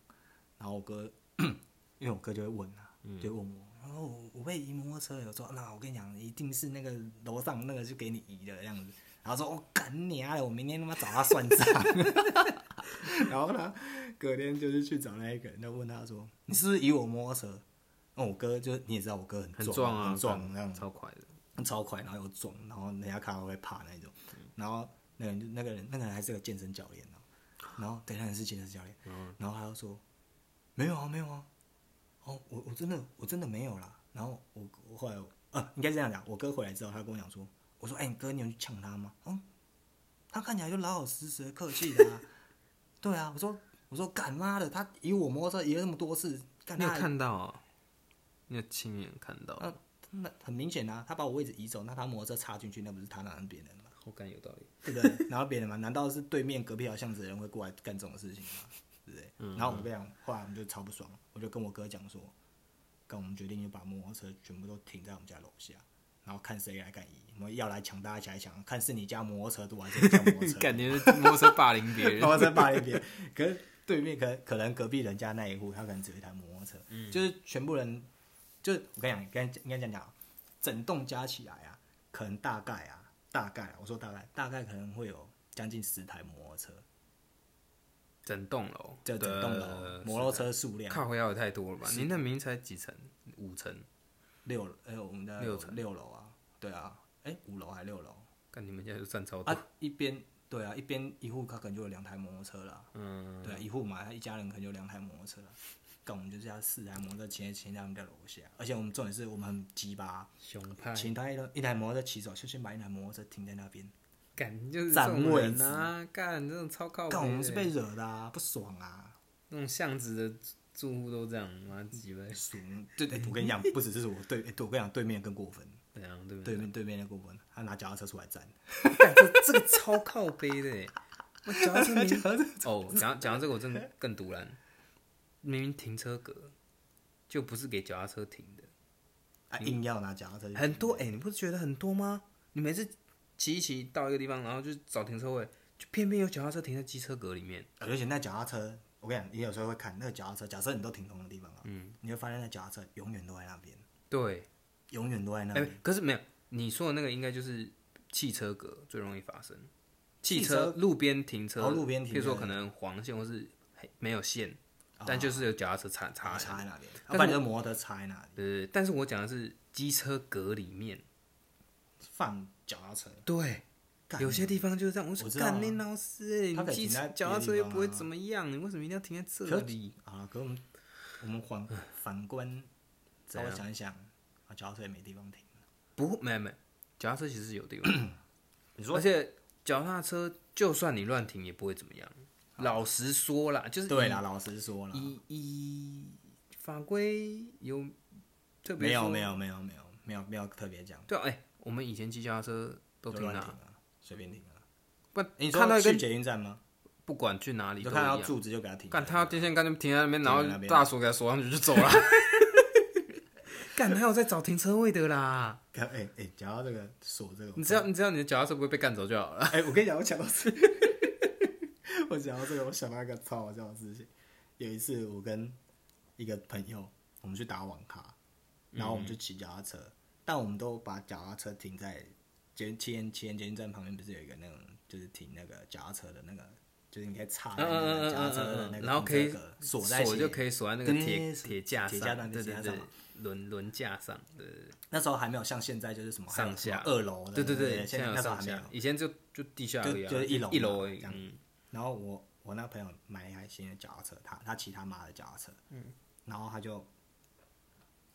然后我哥 因为我哥就会问啊，就会问我，然后我我被移摩托车，有说那我跟你讲，一定是那个楼上那个就给你移的这样子。然后说我哦干你啊！我明天他妈找他算账。然后呢，隔天就是去找那一个人，就问他说：“你是不是以我摩托车？”那我哥就你也知道，我哥很壮啊，很壮那样超快的，超快，然后又壮，然后人家看到会怕那种。然后那个人就那个人那个人还是个健身教练哦，然后对，那个人是健身教练，然后他就说没有啊没有啊，哦我我真的我真的没有啦。然后我我后来呃应该这样讲，我哥回来之后，他跟我讲说，我说哎、你哥你有去呛他吗？嗯，他看起来就老老实实的客气的啊，对啊，我说我说干妈的，他以我摩托车移了那么多次，干你有他看到啊？你有亲眼看到？那那很明显啊，他把我位置移走，那他摩托车插进去，那不是他那是别人的吗？好感有道理。对不对？然后别人嘛，难道是对面隔壁条巷子的人会过来干这种事情吗？对不对？然后我跟你讲，后来我们就超不爽，我就跟我哥讲说，跟我们决定就把摩托车全部都停在我们家楼下，然后看谁来敢移，我们要来抢，大家一起来抢，看是你家摩托车多还是你家摩托车？感觉是摩托车霸凌别人摩。托车霸凌别人，可是对面可可能隔壁人家那一户，他可能只有一台摩托车，就是全部人，就是我跟你讲，应该应该这样讲，整栋加起来啊，可能大概啊，大概啊，我说大概，大概可能会有将近十台摩托车，整栋楼，这整栋楼摩托车数量靠要也太多了吧？您那明明才几层？五层？六，哎、我们的六层六楼啊，对啊，哎、五楼还六楼看你们家就占超多。啊，一边对啊，一边一户他可能就有两台摩托车啦，嗯，对啊，一户嘛，他一家人可能就有两台摩托车啦。干，我们就是要四台摩托车骑骑在我们家楼下，而且我们重点是我们很鸡巴，熊派，请他一台一台摩托车骑走，就先把一台摩托车停在那边。干就是这占种位人啊！干这种超靠北干，我们是被惹的啊，不爽啊！那种巷子的住户都这样，妈鸡巴，爽，对对，我跟你讲，不只是我对，我跟你讲，对面更过分，对啊，对不对？面对面的过分，他拿脚踏车出来站，干这这个超靠背的欸，我脚踏车明 脚踏车哦，讲到讲到这个我真的更堵然，明明停车格就不是给脚踏车停的，啊，硬要拿脚踏车，很多哎、你不是觉得很多吗？你每次骑一骑到一个地方，然后就找停车位，就偏偏有脚踏车停在机车格里面，而且那脚踏车，我跟你讲，你有时候会看那个脚踏车，假设你都停同一个地方啊，嗯，你会发现那脚踏车永远都在那边，对，永远都在那哎、边。可是没有你说的那个应该就是汽车格最容易发生，汽汽车车路边停车，哦路边停比如说可能黄线或是黑没有线，但就是有脚踏车插插插在那边，但是要不然就是摩托车插在那里，对，但是我讲的是机车格里面，放脚踏车。对，干有些地方就是这样。我说干你老师、欸，他可以你机停在脚踏车又不会怎么样，你为什么一定要停在这里？啊，可我们我们反反观，稍微想一想，啊，脚踏车也没地方停。不，没有没有，脚踏车其实是有地方，你说。而且脚踏车就算你乱停也不会怎么样。老实说啦，就是对啦，老实说啦，以以法规有特别没有没有没有没有没有没有特别讲，对啊，哎、我们以前骑脚踏车都停随便停啊。不，你看到一根说去捷运站吗？不管去哪里都。就看到柱子就给他停。干，他要电线杆就停在那边，然后大锁给他锁上去就走了。干，还有在找停车位的啦。看，哎哎，讲到这个锁这个，你只要你只要你的脚踏车不会被干走就好了。哎，我跟你讲，我讲到这，我讲到这个，我想到一个超好笑的事情。有一次，我跟一个朋友，我们去打网咖，然后我们就骑脚踏车，但我们都把脚踏车停在捷七天七天捷运站旁边，不是有一个那种就是停那个脚踏车的那个，就是你可以插那个脚踏车的那个，然后可以锁在锁就可以锁在那个铁铁架铁架上，对对对个铁架上嘛，轮轮架上，对对对那时候还没有像现在就是什么上下二楼的，对对对，现在那时候还没有，。以前就就地下而已啊，就就是一楼一楼而已嗯，然后我我那朋友买一台新的脚踏车，他他骑他妈的脚踏车，嗯，然后他就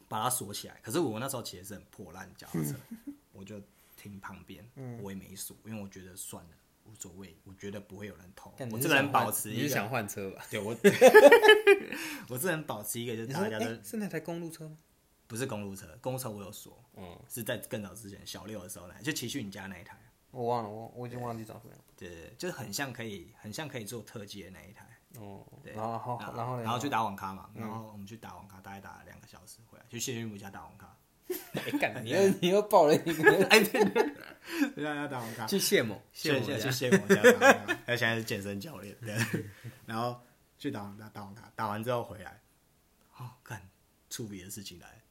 把它锁起来。可是我那时候骑的是很破烂的脚踏车，我就停旁边，我也没锁，因为我觉得算了，无所谓，我觉得不会有人偷。我这个人保持一个，你是想换车吧？对我，我这人保持一个就是大家都哎，是那台公路车吗？不是公路车，公路车我有锁，嗯，是在更早之前小六的时候来，就骑去你家那一台。我忘了，我我已经忘记找什么样。对就是很像可以很像可以做特技的那一台。哦，对然后然后然后去打网咖嘛，然后我们去打网咖，大概打了两个小时回来，去谢君母家打网咖，哎干，你 又你又爆了一个。哎对对，让他打网咖，去谢某。谢某家。去谢某家打网咖，他现在是健身教练，对，然后去打网咖打网咖，打完之后回来，哦，干，出别的事情来，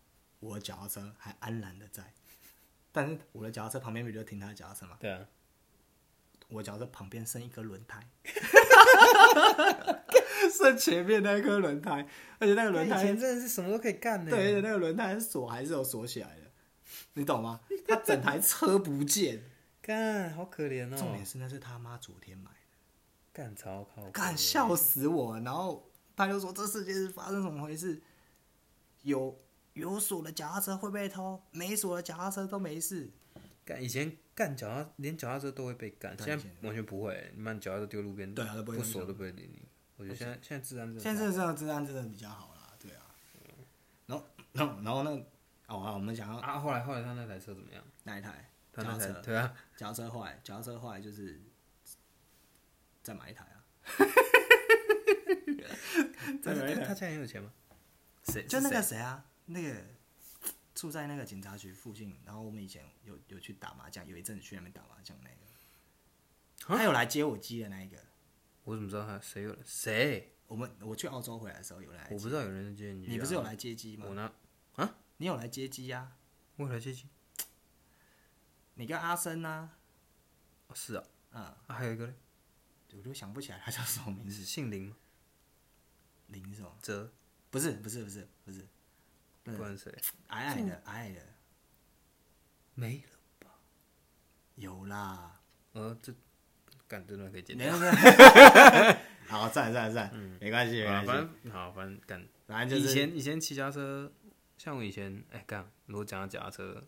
我的脚踏车还安然的在，但是我的脚踏车旁边不就停他的脚踏车嘛，对啊，我脚踏车旁边剩一颗轮胎，剩前面那一颗轮胎，而且那个轮胎以前真的是什么都可以干的。对，而且那个轮胎锁还是有锁起来的，你懂吗？他整台车不见，干好可怜哦重点，是那是他妈昨天买的，干超靠北，干笑死我。然后他就说这世界是发生什么回事？有有锁的脚踏车会被偷，没锁的脚踏车都没事。干以前干脚踏连脚踏车都会被干，现在完全不会。你把你脚踏车丢路边，对啊都不会不锁用都不会理你。我觉得现在现在治安真的现在这个治安真的比较好啦，对啊。然后然后然后那个哦啊，我们讲到啊，后来后来他那台车怎么样？那一台他那脚踏车，台对啊，脚踏车坏，脚踏车坏就是再买一台啊。再买一台他现在很有钱吗？谁？就那个谁啊，那个住在那个警察局附近，然后我们以前有有去打麻将，有一阵子去那边打麻将那个，他有来接我机的那一个。我怎么知道他谁有了谁？我们我去澳洲回来的时候有人来，我不知道有人接你。你不是有来接机吗我？呢？啊你有来接机呀、我有来接机？你跟阿生呐、哦是啊，嗯，啊还有一个呢，我就想不起来他叫什么名字，姓林吗？林什么？哲，不是不是不是不是，不然谁？矮矮的矮矮的，没了。有啦。呃，这干这段可以剪没掉。有没有。好，赞赞赞，没关系没啊，关系，反正好，反正干。以反正就是前以前骑脚踏车，像我以前哎干，如果讲到脚踏车，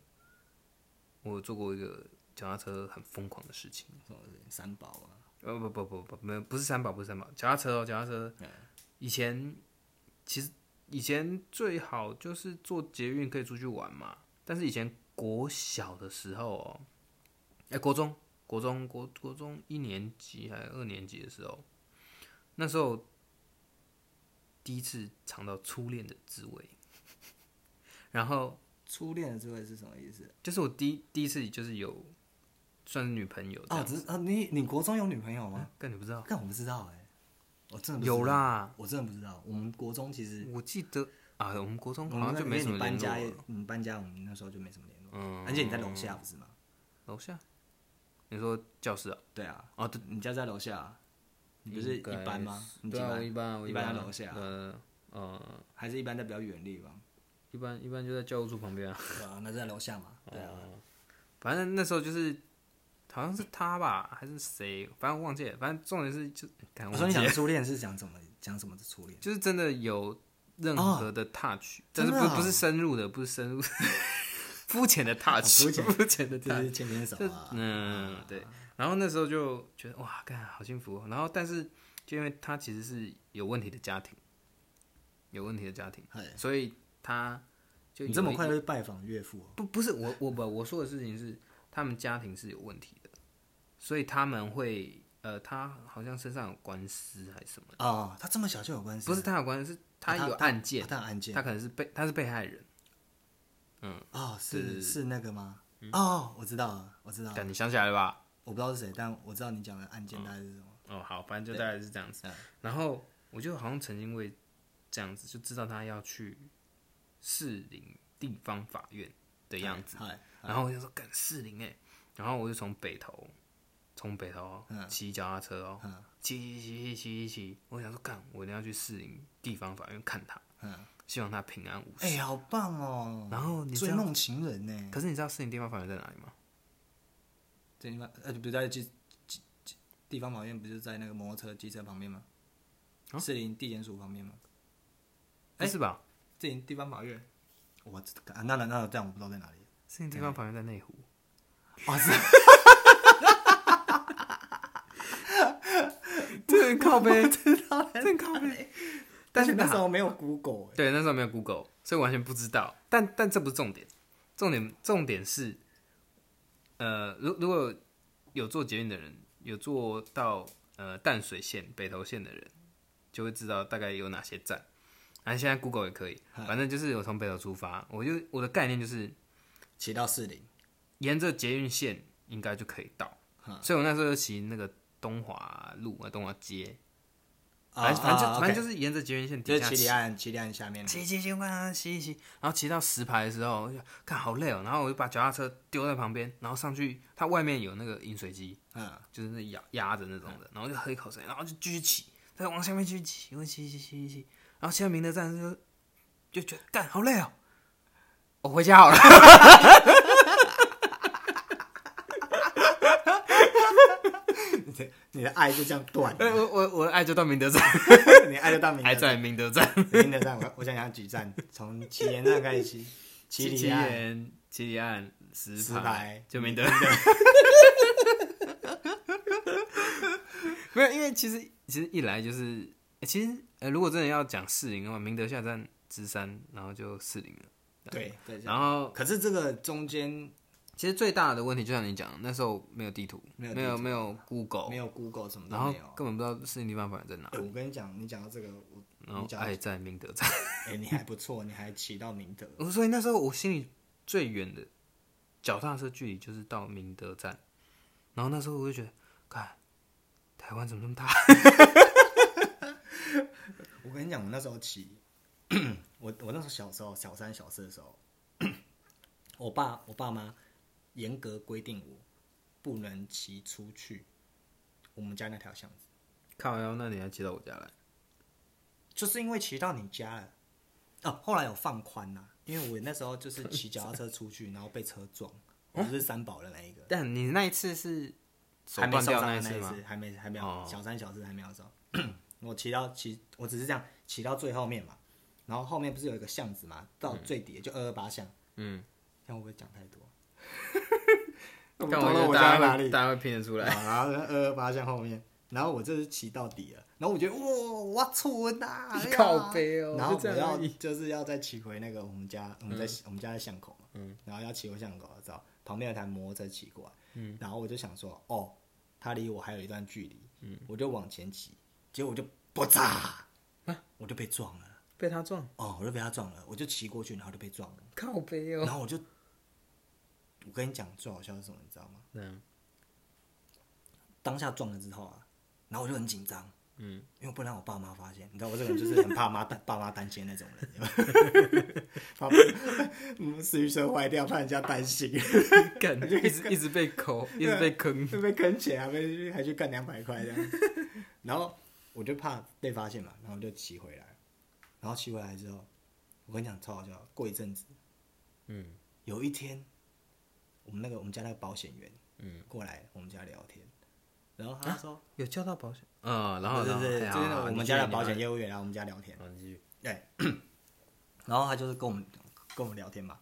我做过一个脚踏车很疯狂的事情。三宝啊，呃不不不不没有不是三宝不是三宝，脚踏车哦脚踏车嗯。以前其实以前最好就是坐捷运可以出去玩嘛，但是以前国小的时候哦，哎、国中国中国国中一年级还是二年级的时候，那时候第一次尝到初恋的滋味，然后初恋的滋味是什么意思？就是我第一第一次就是有算是女朋友这哦，只是啊，你你国中有女朋友吗？但你不知道。但我不知道哎，我真的有，啦，我真的不知道。我们国中其实我记得啊，我们国中好像就没什么你搬家你们搬家，我们那时候就没什么联络。嗯，而且你在楼下不是吗？楼下，你说教室啊？对啊，哦，对，你家在楼下，你不是一应该般吗？是对啊，我？一般，我一般般在楼下呃呃，还是一般在比较远的地方？一般一般就在教务处旁边啊。对啊，那在楼下嘛。对啊，反正那时候就是，好像是他吧，还是谁？反正忘记了。反正重点是就，看我说你讲初恋是讲怎么讲什么的初恋？就是真的有任何的 touch，、但是不不是深入的，不是深入，肤浅的 touch，肤浅 肤浅的 touch，是牵牵手啊。嗯，对。然后那时候就觉得哇，干好幸福、哦。然后但是就因为他其实是有问题的家庭，有问题的家庭，嗨所以他就你这么快就去拜访岳父哦？不不是我我不我说的事情是他们家庭是有问题的，所以他们会呃，他好像身上有官司还是什么的，啊，他这么小就有官司？不是他有官司，是他啊有案件啊，他有案件他可能是被他是被害人。嗯哦，是是那个吗？哦，我知道了，我知道了，但你想起来了吧？我不知道是谁，但我知道你讲的案件大概是什么。哦，好，反正就大概是这样子嗯。然后我就好像曾经为这样子就知道他要去士林地方法院的样子，嗨，然后我就说干士林哎，然后我就从北投从北头嗯骑脚踏车哦，嗯骑骑骑骑骑骑，我想说干，我一定要去士林地方法院看他，嗯，希望他平安无事。哎，好棒哦！然后追梦情人呢？可是你知道士林地方法院在哪里吗？这地方呃，不是在机机机地方法院，不是在那个摩托车、机车旁边吗？啊士林地检署旁边吗？不是吧？士林地方法院，我那那那这样我不知道在哪里。士林地方法院在内湖。哇是，这很靠背，知道，这很靠背。但是那时候没有 Google，欸。对，那时候没有 Google，所以完全不知道。但但这不是重点，重点重点是，呃，如如果有做捷运的人，有做到呃淡水线、北投线的人，就会知道大概有哪些站。啊，现在 Google 也可以，反正就是我从北投出发，我就我的概念就是骑到四零，沿着捷运线应该就可以到，所以我那时候就骑那个东华路啊，东华街，反正反正反正就是沿着捷运线就是底下骑。骑离岸，骑离岸下面。骑骑骑，快啊骑一骑，然后骑到十排的时候，我就看好累哦，然后我就把脚踏车丢在旁边，然后上去，它外面有那个饮水机，嗯，就是那压压着那种的，然后就喝一口水，然后就继续骑，再往下面继续骑，我骑骑骑骑骑，然后骑到明德站就就觉得干好累哦，我回家好了。你的爱就这样断 我我我的爱就到明德站，你爱就到明德还在明德站，明德站，我我想想几站，从七岩站开始骑，骑七离岸，岩、七里岸、石石牌。牌就明德。没有，因为其实其实一来就是，欸其实呃，如果真的要讲四零的话，明德下站芝山，然后就四零了。对对。然后可是这个中间其实最大的问题，就像你讲，那时候没有地图，没有没有没有 Google，没有 Google 什么然后都没有。根本不知道士林地方在哪。我跟你讲，你讲到这个，我然后爱在明德站，哎，你还不错，你还骑到明德。所以那时候我心里最远的脚踏车距离就是到明德站，然后那时候我就觉得，看台湾怎么这么大？我跟你讲，我那时候骑，我我那时候小时候小三小四的时候，我爸我爸妈严格规定我不能骑出去。我们家那条巷子，靠腰，那你还骑到我家来？就是因为骑到你家了。哦，后来有放宽啦，因为我那时候就是骑脚踏车出去，然后被车撞，我就是三宝的那一个，但你那一次是还没受伤的？那一次，还没还没有、哦。小三小四还没有的时候，我骑到骑，我只是这样骑到最后面嘛，然后后面不是有一个巷子嘛，到最底就二二八巷，嗯，这样会不会讲太多？但我觉我家家哪里？大家会拼得出来。啊然后二二八巷后面，然后我这是骑到底了，然后我觉得哇，我蠢呐，哎呀靠背哦然后我要就是要再骑回那个我们家，我们在、我们家在巷口嘛，嗯，然后要骑回巷口知道，旁边有台摩托车骑过来，嗯，然后我就想说，哦，他离我还有一段距离，嗯，我就往前骑，结果我就爆炸，我就被撞了，被他撞，哦，我就被他撞了，我就骑过去，然后就被撞了，靠背哦。然后我就，我跟你讲最好笑的是什么，你知道吗？嗯当下撞了之后啊，然后我就很紧张，嗯，因为不能让我爸妈发现，你知道我这个人就是很怕妈担 爸妈担心那种人，怕 嗯四驱车坏掉，怕人家担心，干，一直一直被抠，一直被坑。会被坑钱，还被还去干两百块这样，然后我就怕被发现嘛，然后我就骑回来，然后骑回来之后，我跟你讲超好笑，过一阵子，嗯。有一天，我们那个我们家那个保险员嗯，过来我们家聊天，然后他说。有交到保险。嗯，然后对对对，就是我们家的保险业。业务员来我们家聊天。对，然后他就是跟我们跟我们聊天嘛，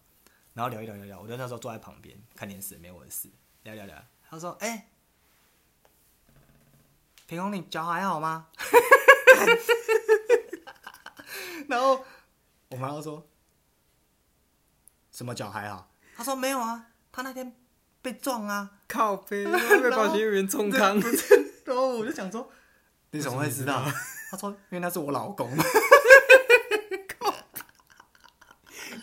然后聊一聊聊聊，我就那时候坐在旁边看电视，没我的事，聊聊聊，他说：“哎、平红，你脚还好吗？” 然后我妈就说：“什么脚还好？”他说：“没有啊，他那天被撞啊。靠背，被保险业务员冲康。”然后我就想说：“你怎么会知道？”他说：“因为那是我老公。”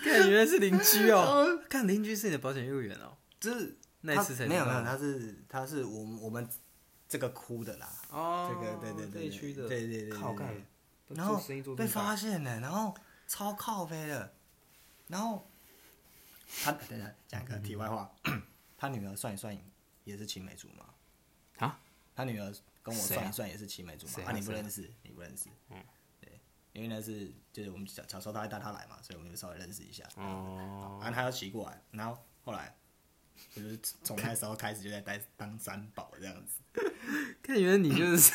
看，原来是邻居哦。看邻居是你的保险业务员哦。就是那次才他没有没有，他是他是我们我们这个哭的啦，哦这个对对对区的，对对对对靠干对，然后被发现了，然后超靠背的，然后他等等讲个题外话，他女儿算一算也是青梅竹马。啊，他女儿跟我算一算也是青梅竹马。啊，你不认识，你不认识，嗯，对，因为那是就是我们小小时候他会带他来嘛，所以我们就稍微认识一下，哦，然后他要骑过来，然后后来我就是从那时候开始就在带当三宝这样子。看原来你就是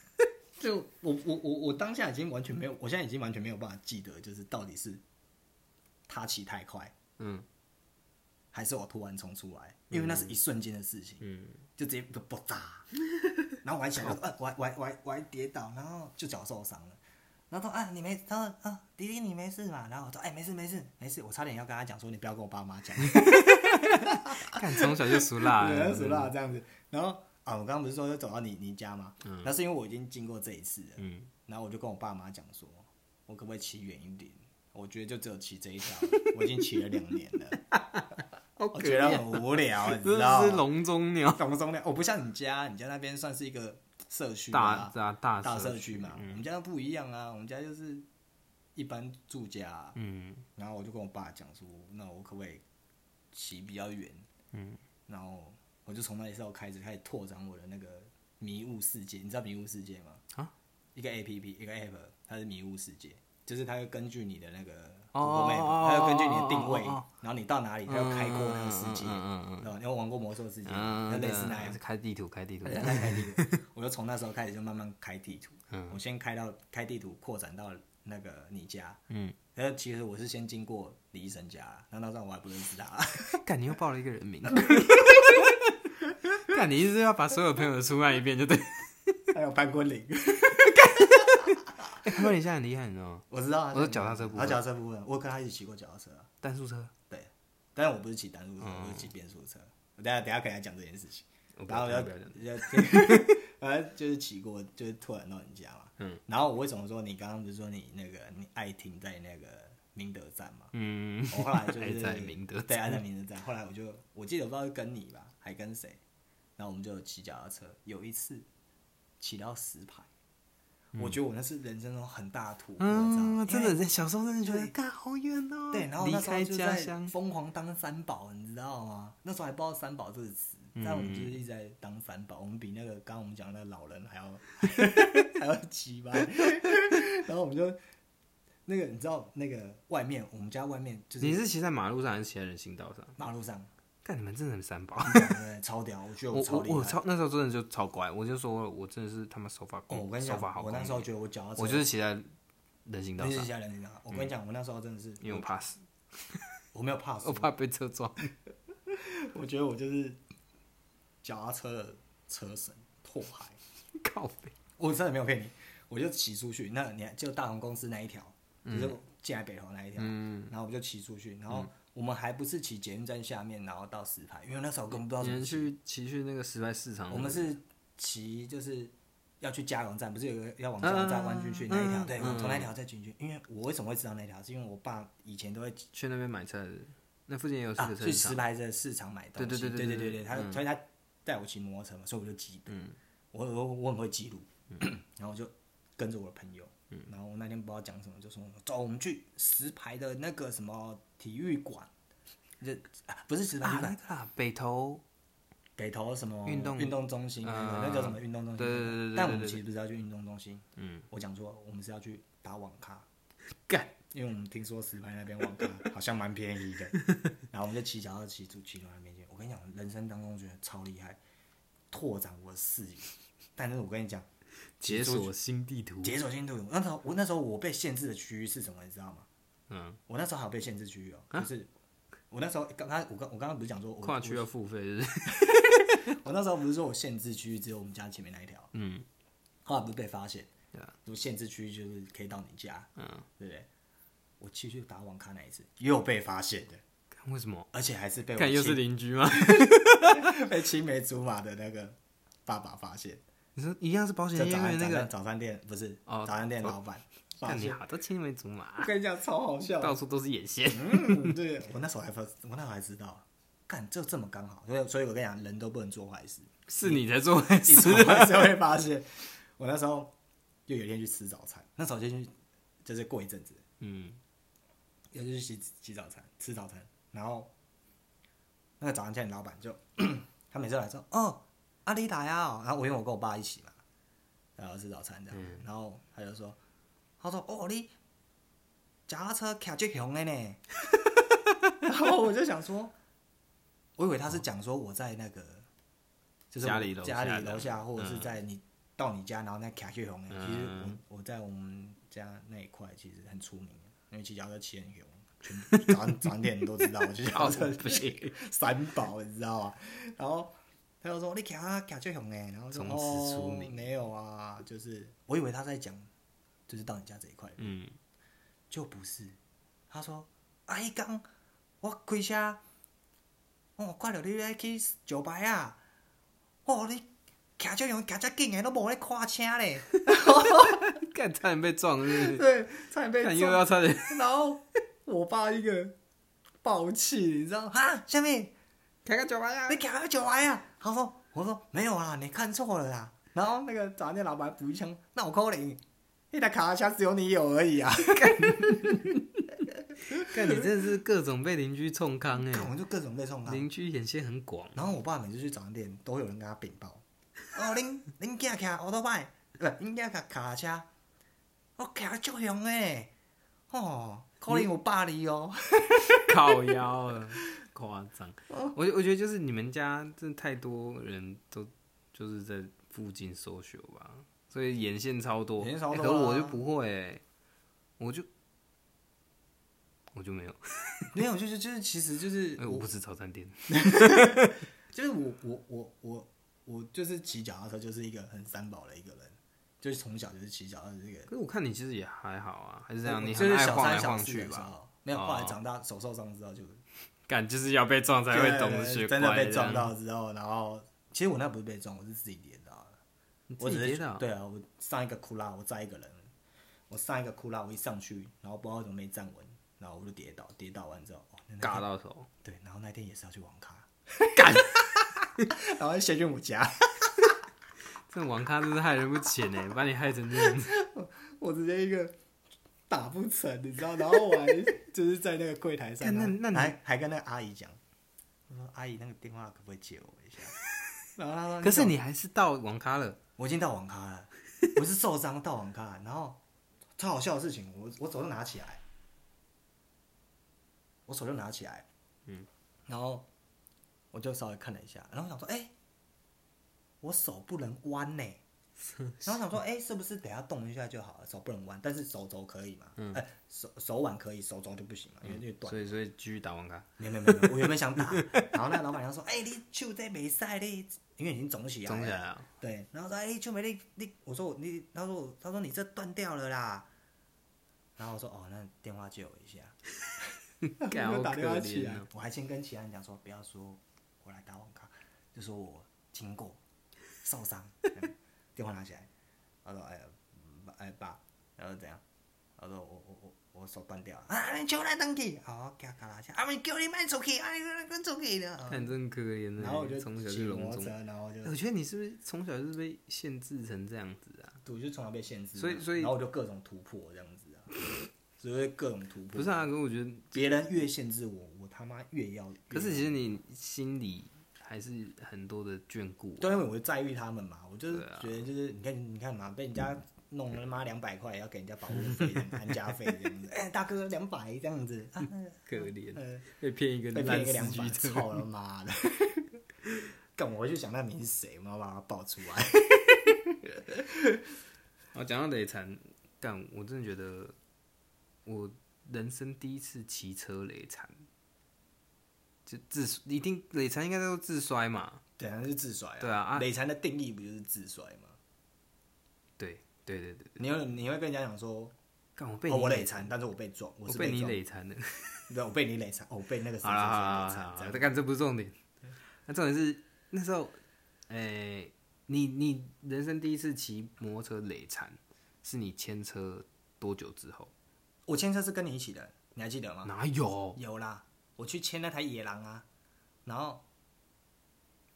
就我我我我当下已经完全没有，我现在已经完全没有办法记得，就是到底是他骑太快，嗯还是我突然冲出来，因为那是一瞬间的事情，嗯，就直接一个爆炸，然后我还起来，呃，我还我还我还我还跌倒，然后就脚受伤了。然后他说啊，你没，他说啊，迪迪你没事嘛？然后我说哎，没事没事没事，我差点要跟他讲说，你不要跟我爸妈讲，看从小就熟辣对，了，熟辣这样子。然后啊，我刚刚不是说要走到你你家吗？那是因为我已经经过这一次了，嗯，然后我就跟我爸妈讲说，我可不可以骑远一点？我觉得就只有骑这一条，我已经骑了两年了，我觉得很无聊，你知道是笼中鸟，懂不懂的？我不像你家，你家那边算是一个社区大啊，大大大社社区嘛。我们家不一样啊，我们家就是一般住家啊、嗯然后我就跟我爸讲说，那我可不可以骑比较远？嗯，然后我就从那时候开始开始拓展我的那个迷雾世界。你知道迷雾世界吗？啊，一个 A P P，一个 App，它是迷雾世界，就是它会根据你的那个哦 Google 哦 Map，哦它会根据你的定位然后你到哪里，它要开过那个世界。嗯嗯嗯知道吗你有玩过魔兽世界类似那样。开地图开地图，开开地图，我就从那时候开始就慢慢开地图。嗯我先开到开地图，扩展到那个你家。嗯，但其实我是先经过李医生家，那那时候我还不认识他。干你又报了一个人名，干你意思是要把所有朋友都出卖一遍就对，还有潘坤林，哎，潘冠霖现在很厉害，你知道吗？我知道啊。我是脚踏车部分他脚踏车部分，我跟他一起骑过脚踏车啊。单速车，对但是我不是骑单速车，嗯我是骑变速车。我等下等下跟他讲这件事情。我不然后要要不要讲，要，反正就是骑过，就是突然到你家嘛。嗯。然后我为什么说你刚刚不是说你那个你爱停在那个明德站嘛？嗯，我后来就 是爱在明德对，爱在明德站。后来我就我记得我不知道是跟你吧，还跟谁，然后我们就骑脚踏车。有一次骑到石牌，我觉得我那是人生中很大的突破，你知道吗嗯，？真的，小时候真的觉得，对干好远哦，对，然后离那时候开就在家乡，疯狂当三宝，你知道吗？那时候还不知道三宝这个词，但我们就是一直在当三宝，我们比那个刚刚我们讲的那个老人还要 还要奇葩。然后我们就那个你知道那个外面我们家外面就是你是骑在马路上还是骑在人行道上？马路上，干你们真的很三宝。对，超屌，我觉得我我超厉害。我超那时候真的就超乖，我就说我真的是他妈手法哦，我跟你讲手法好，我那时候觉得我脚踏车，我就是骑在人行道上那是，下人行道。我跟你讲，我那时候真的是，因为我怕死，我没有怕死我，怕被车撞。我觉得我就是脚踏车的车神拓海。靠背，我真的没有骗你，我就骑出去。那你还就大同公司那一条，就是进来北投那一条，嗯，然后我就骑出去，然后我们还不是骑捷运站下面，然后到石牌，因为那时候根本不知道你们怎么骑。去骑去那个石牌市场，我们是骑就是要去加油站，不是有个要往加油站弯进去嗯那一条？嗯对，从那条再进去。因为我为什么会知道那条？是因为我爸以前都会去那边买菜的，那附近也有这啊个车市场。去石牌的市场买东西。对对对对对对对对，他嗯所以他带我骑摩托车嘛，所以我就记得。嗯我我我很会记录，然后我就跟着我的朋友，然后我那天不知道讲什么，就说走，我们去石牌的那个什么体育馆，这、啊、不是体啊，育馆，那个啦，北投，北投什么运动运动中心，那叫什么运动中心？对对对对对但我们其实不是要去运动中心，嗯，我讲错，我们是要去打网咖，干，因为我们听说石牌那边网咖好像蛮便宜的，然后我们就骑脚踏车骑出骑到那边去。我跟你讲，人生当中觉得超厉害，拓展我的视野。但是我跟你讲，解锁新地图。解锁新地图。那时候我那时候我被限制的区域是什么，你知道吗？嗯，我那时候还有被限制区域哦，就是我那时候刚刚我刚我刚刚不是讲说我跨区要付费，是不是？我 我那时候不是说我限制区域只有我们家前面那一条，嗯，后来不是被发现，对啊，就限制区域就是可以到你家，嗯，对不对？我去去打网咖那一次又被发现的，看为什么？而且还是被我看又是亲邻居吗？被青梅竹马的那个爸爸发现，你说一样是保险业务员那个，早餐店不是哦早餐店老板发现，看你好，都青梅竹马。我，跟你讲超好笑，到处都是眼线。嗯，对。我那时候还不，我那时候还知道，干就这么刚好，所以所以我跟你讲，人都不能做坏事，是你在做坏一事做坏事会发现。我那时候就有一天去吃早餐，那时候就去就是过一阵子，嗯，也就是洗洗早餐吃早餐，然后那个早餐店老板就他每次来说哦阿丽达呀，然后我因为我跟我爸一起嘛，然后吃早餐这样，然后他就说他说哦你脚踏车卡最雄的呢，然后我就想说，我以为他是讲说我在那个就是家里楼家里楼下或者是嗯。在你到你家然后那卡最雄的，其实嗯我我在我们家那一块其实很出名的，因为骑脚踏车骑很雄。全部早上早上店人都知道，我骑脚踏车不行，三宝，你知道吗？然后他就说你骑啊骑最雄哎，然后说从此出名。哦、没有啊，就是我以为他在讲，就是到你家这一块，嗯，就不是。他说啊，迄天我开车，我看到你咧去酒吧啊，哦你骑最雄骑遮紧诶，都无咧看车咧，干差点被撞，是是？对，差点被看撞又要差点，然后我爸一个暴气，你知道哈？下面开个酒吧呀你开个酒来啊？他说：“我说没有啊，你看错了啦。”然后那个早餐店老板补一枪，那我扣零，那台卡车只有你有而已啊！看你真的是各种被邻居冲康哎，看我们就各种被冲康。邻居眼线很广，然后我爸每次去早餐店，都会有人跟他禀报：“哦，恁恁囝骑奥多拜，不，恁囝骑卡车，我骑得足凶诶，哦，可能有霸你哦。靠腰了，夸张。我我觉得就是你们家真的太多人都就是在附近搜寻吧，所以眼线超多。眼线超多欸可我啊就不会、欸，我就我就没有，没有，就是就是，其实就是我不吃早餐店。就是我我我我我就是骑脚踏车，就是一个很三宝的一个人，就是从小就是骑脚踏车这个。可是我看你其实也还好啊，还是这样，你就是小很爱晃来三小去吧？的时候，没有，后来哦长大手受伤之后就干就是要被撞才会懂得学真的被撞到之后，然后其实我那不是被撞，我是自己跌的。你我只是自己跌倒，对啊，我上一个库拉，我载一个人，我上一个库拉，我一上去，然后不知道怎么没站稳，然后我就跌倒，跌倒完之后，哦，那那尬到手，对，然后那天也是要去网咖，干，然后先去我家，这网咖真是害人不浅呢，把你害成这样子。我直接一个打不成，你知道，然后我还就是在那个柜台上，那那你还还跟那个阿姨讲，我说阿姨那个电话可不可以借我一下？然后他说，可是你还是到网咖了，我已经到网咖了，我是受伤到网咖，然后超好笑的事情，我我手就拿起来，我手就拿起来，嗯，然后我就稍微看了一下，然后我想说，哎、我手不能弯呢，然后想说，哎、是不是等下动一下就好了？手不能弯，但是手肘可以嘛？嗯，哎、手手腕可以，手肘就不行嘛，因为短。所以所以继续打网咖，没有没有没有，我原本想打，然后那个老板娘说，哎、你手在没赛你，因为已经肿起来了，肿起来啊，对，然后说：“哎、秋梅，你你，我说我你，他说我，他说你这断掉了啦。”然后我说：“哦，那电话借我一下。”干好我打电话可起来我还先跟其他人讲说，不要说我来打网咖，就说我经过受伤。嗯电话拿起来，他说：“哎呀，爸哎爸，然后怎样？”他说：“我我我我手断掉了。”啊，你叫来登去，好，给他卡拉下，啊，你叫你卖出去，啊，你跟出去的。看真可怜的。然后我就从小骑就隆中然后就我觉得你是不是从小就是被限制成这样子啊？我就从小被限制嘛，所以所以然后我就各种突破这样子啊，所以各种突破。不是啊，可是我觉得，别人越限制我，我他妈越要。可是越其实你心里还是很多的眷顾啊。对，因为我就在意他们嘛，我就是觉得就是你看你看嘛，被人家弄了他妈两百块，要给人家保护费、安家费这样子。哎、大哥两百这样子，啊，可怜，呃，被骗一个被骗一个两百，操他妈的！干，我回去想那名是谁，我要把他爆出来。我，讲到累残，干，我真的觉得我人生第一次骑车累残，就自一定累残应该都自摔嘛。对啊，是自摔啊。对啊啊累残的定义不就是自摔吗？对对对对，你会你会跟人家讲说，哦，干我被你我累残，但是我被撞，我被你累残了。对，我被你累残，哦我被那个谁谁谁了好了，累残这样但干这不是重点。那重点是那时候，诶、你你人生第一次骑摩托车累残，是你牵车多久之后？我牵车是跟你一起的，你还记得吗？哪有？有啦，我去牵那台野狼啊，然后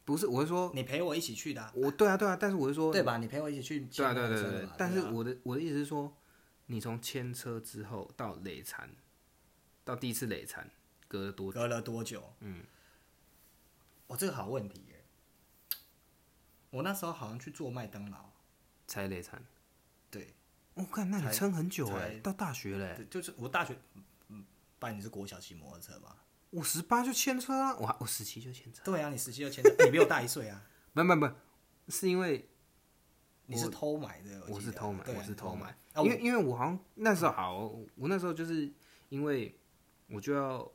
不是，我是说，你陪我一起去的啊、我对啊对啊，但是我是说，对吧？你陪我一起去对啊牵对对对我的车的嘛，但是对啊我的我的意思是说，你从牵车之后到累残，到第一次累残，隔了多久？隔了多久？嗯，哦，这个好问题耶。我那时候好像去做麦当劳，才累残？对，我、看那你撑很久哎、才到大学嘞、对就是我大学，嗯，不然你是国小骑摩托车吧？我十八就牵车啊，我还我十七就牵车，对啊，你十七就牵车，你比我大一岁啊。不不不，是因为你是偷买的，我是偷买，我是偷买，因为因为我好像那时候好，我那时候就是因为我就要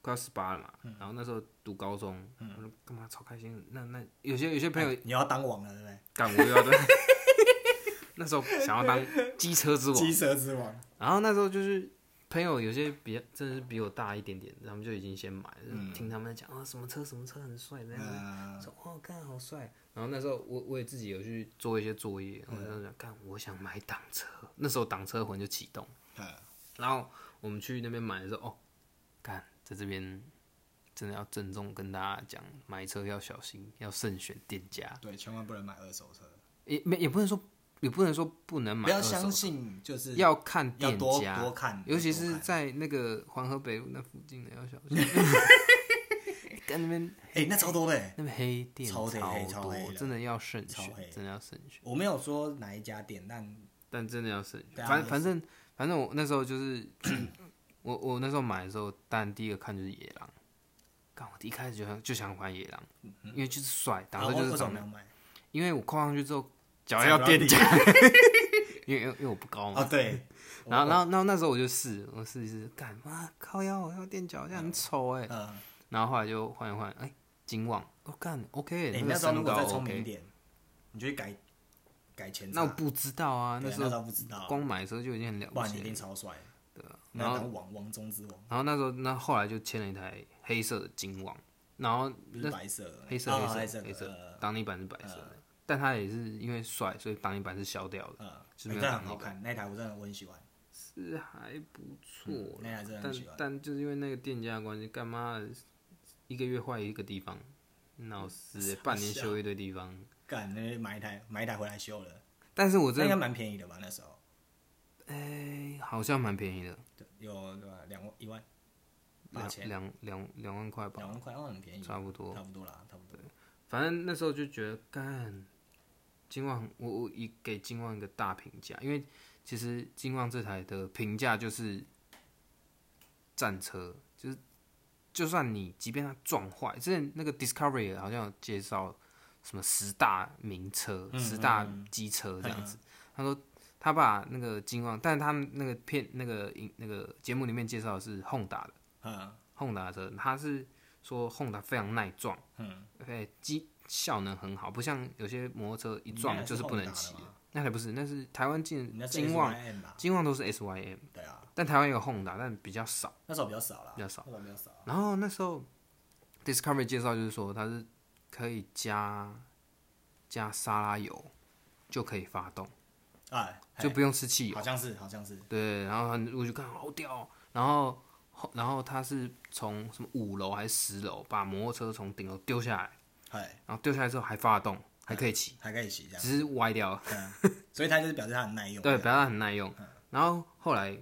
快要十八了嘛，嗯。然后那时候读高中，我说干嘛超开心，那那有些有些朋友哎你要当王了，对不对？干我又要当，那时候想要当机车之王，机车之王，然后那时候就是朋友有些比真的是比我大一点点，他们就已经先买了，听他们讲啊什么车什么车很帅这样子，嗯，说哦看好帅。然后那时候我我也自己有去做一些作业，我就想看我想买挡车，那时候挡车魂就启动。嗯。然后我们去那边买的时候，哦，看在这边真的要郑重跟大家讲，买车要小心，要慎选店家，对，千万不能买二手车，也没也不能说也不能说不能买不要相信，就是要看店家，多看，尤其是在那个黄河北路那附近的要小心。跟那边哎，那超多的欸。那边黑店超黑黑超多真的要慎选，真的要慎选。我没有说哪一家店，但但真的要慎选。对啊也是反反正反正我那时候就是，我我那时候买的时候，但第一个看就是野狼。刚我一开始就想就想买野狼，因为就是帅，挡啊为车就是长得。因为我扣上去之后，脚踩要垫脚，因为因为因为我不高嘛。啊，对，然后然后然后那时候我就试，我试一试，干嘛靠腰我要垫脚，这样很丑哎。嗯，然后后来就换一换，哎，金旺，我干 OK，哎，那时候如身高果再聪明一 OK。点，你就去改改前，那我不知道啊，那时候不知道，光买车就已经很了不起一。定超帅，对然那后王王中之王，然后那时候那后来就签了一台黑色的金网，然后那白色，黑色啊黑色黑黑色当泥板是白色的，但它也是因为帅，所以挡泥板是消掉的，嗯，就是没有挡泥板，很好看，那台我真的我很喜欢，是还不错啦。那台真的但很喜欢。但就是因为那个店家的关系，干嘛一个月坏一个地方，闹事欸，半年修一堆地方。干，那买一台买一台回来修了，但是我真的应该蛮便宜的吧？那时候，哎，好像蛮便宜的，对，有对吧？两万一万八两千，两两两万块吧两，万块，哦，很便宜，差不多差不多啦，差不多。反正那时候就觉得干金旺，我我一给金旺一个大评价，因为其实金旺这台的评价就是战车，就是就算你即便它撞坏，之前那个 Discovery 好像有介绍什么十大名车、十大机车这样子，他说他把那个金旺，但是他们那个片那个影那个节目里面介绍的是 Honda 的嗯。Honda 的车，他是说 Honda 非常耐撞。嗯，对，机效能很好，不像有些摩托车一撞就是不能骑吗。那还不是，那是台湾你进金旺，金旺都是 SYM，对啊，但台湾有 Honda，但比较少。那时候比较少啦，比较少那时候比较少。然后那时候 Discovery 介绍就是说它是可以加加沙拉油就可以发动，哎，就不用吃汽油好。像是，好像是，对，然后很我就看好屌哦，然后后然后他是从什么五楼还是十楼把摩托车从顶楼丢下来，哎，然后丢下来之后还发动，还可以骑，还可以骑这样，只是歪掉了。所以它就是表示它很耐用。对，表示它很耐用。然后后来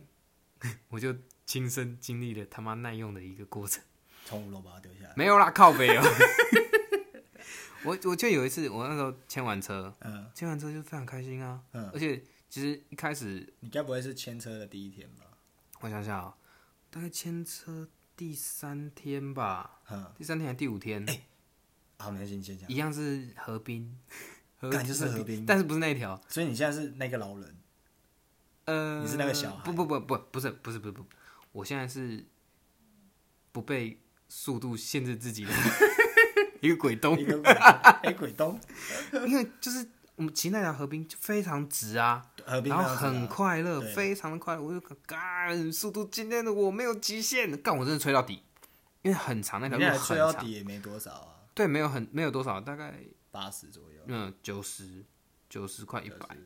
我就亲身经历了他妈耐用的一个过程。从五楼把它丢下来。没有啦，靠北哦。我我就有一次，我那时候牵完车，嗯牵完车就非常开心啊。嗯而且其实一开始你该不会是牵车的第一天吧？我想想啊，大概牵车第三天吧，嗯，第三天还是第五天，好，没关系，你先讲。一样是河滨，河 干就是河滨。但是不是那一条。所以你现在是那个老人，呃，你是那个小孩？不不不不，不是不是不是。不，我现在是不被速度限制自己的 一个鬼东。一，个黑鬼东，因为就是我们骑那条河滨就非常直啊，河滨然后很快乐，非常的快乐，我就干速度今天的我没有极限，干我真的吹到底，因为很长那条路你那台吹到很长，底也没多少啊，对，没有很没有多少，大概八十左右。嗯九十九十快一百，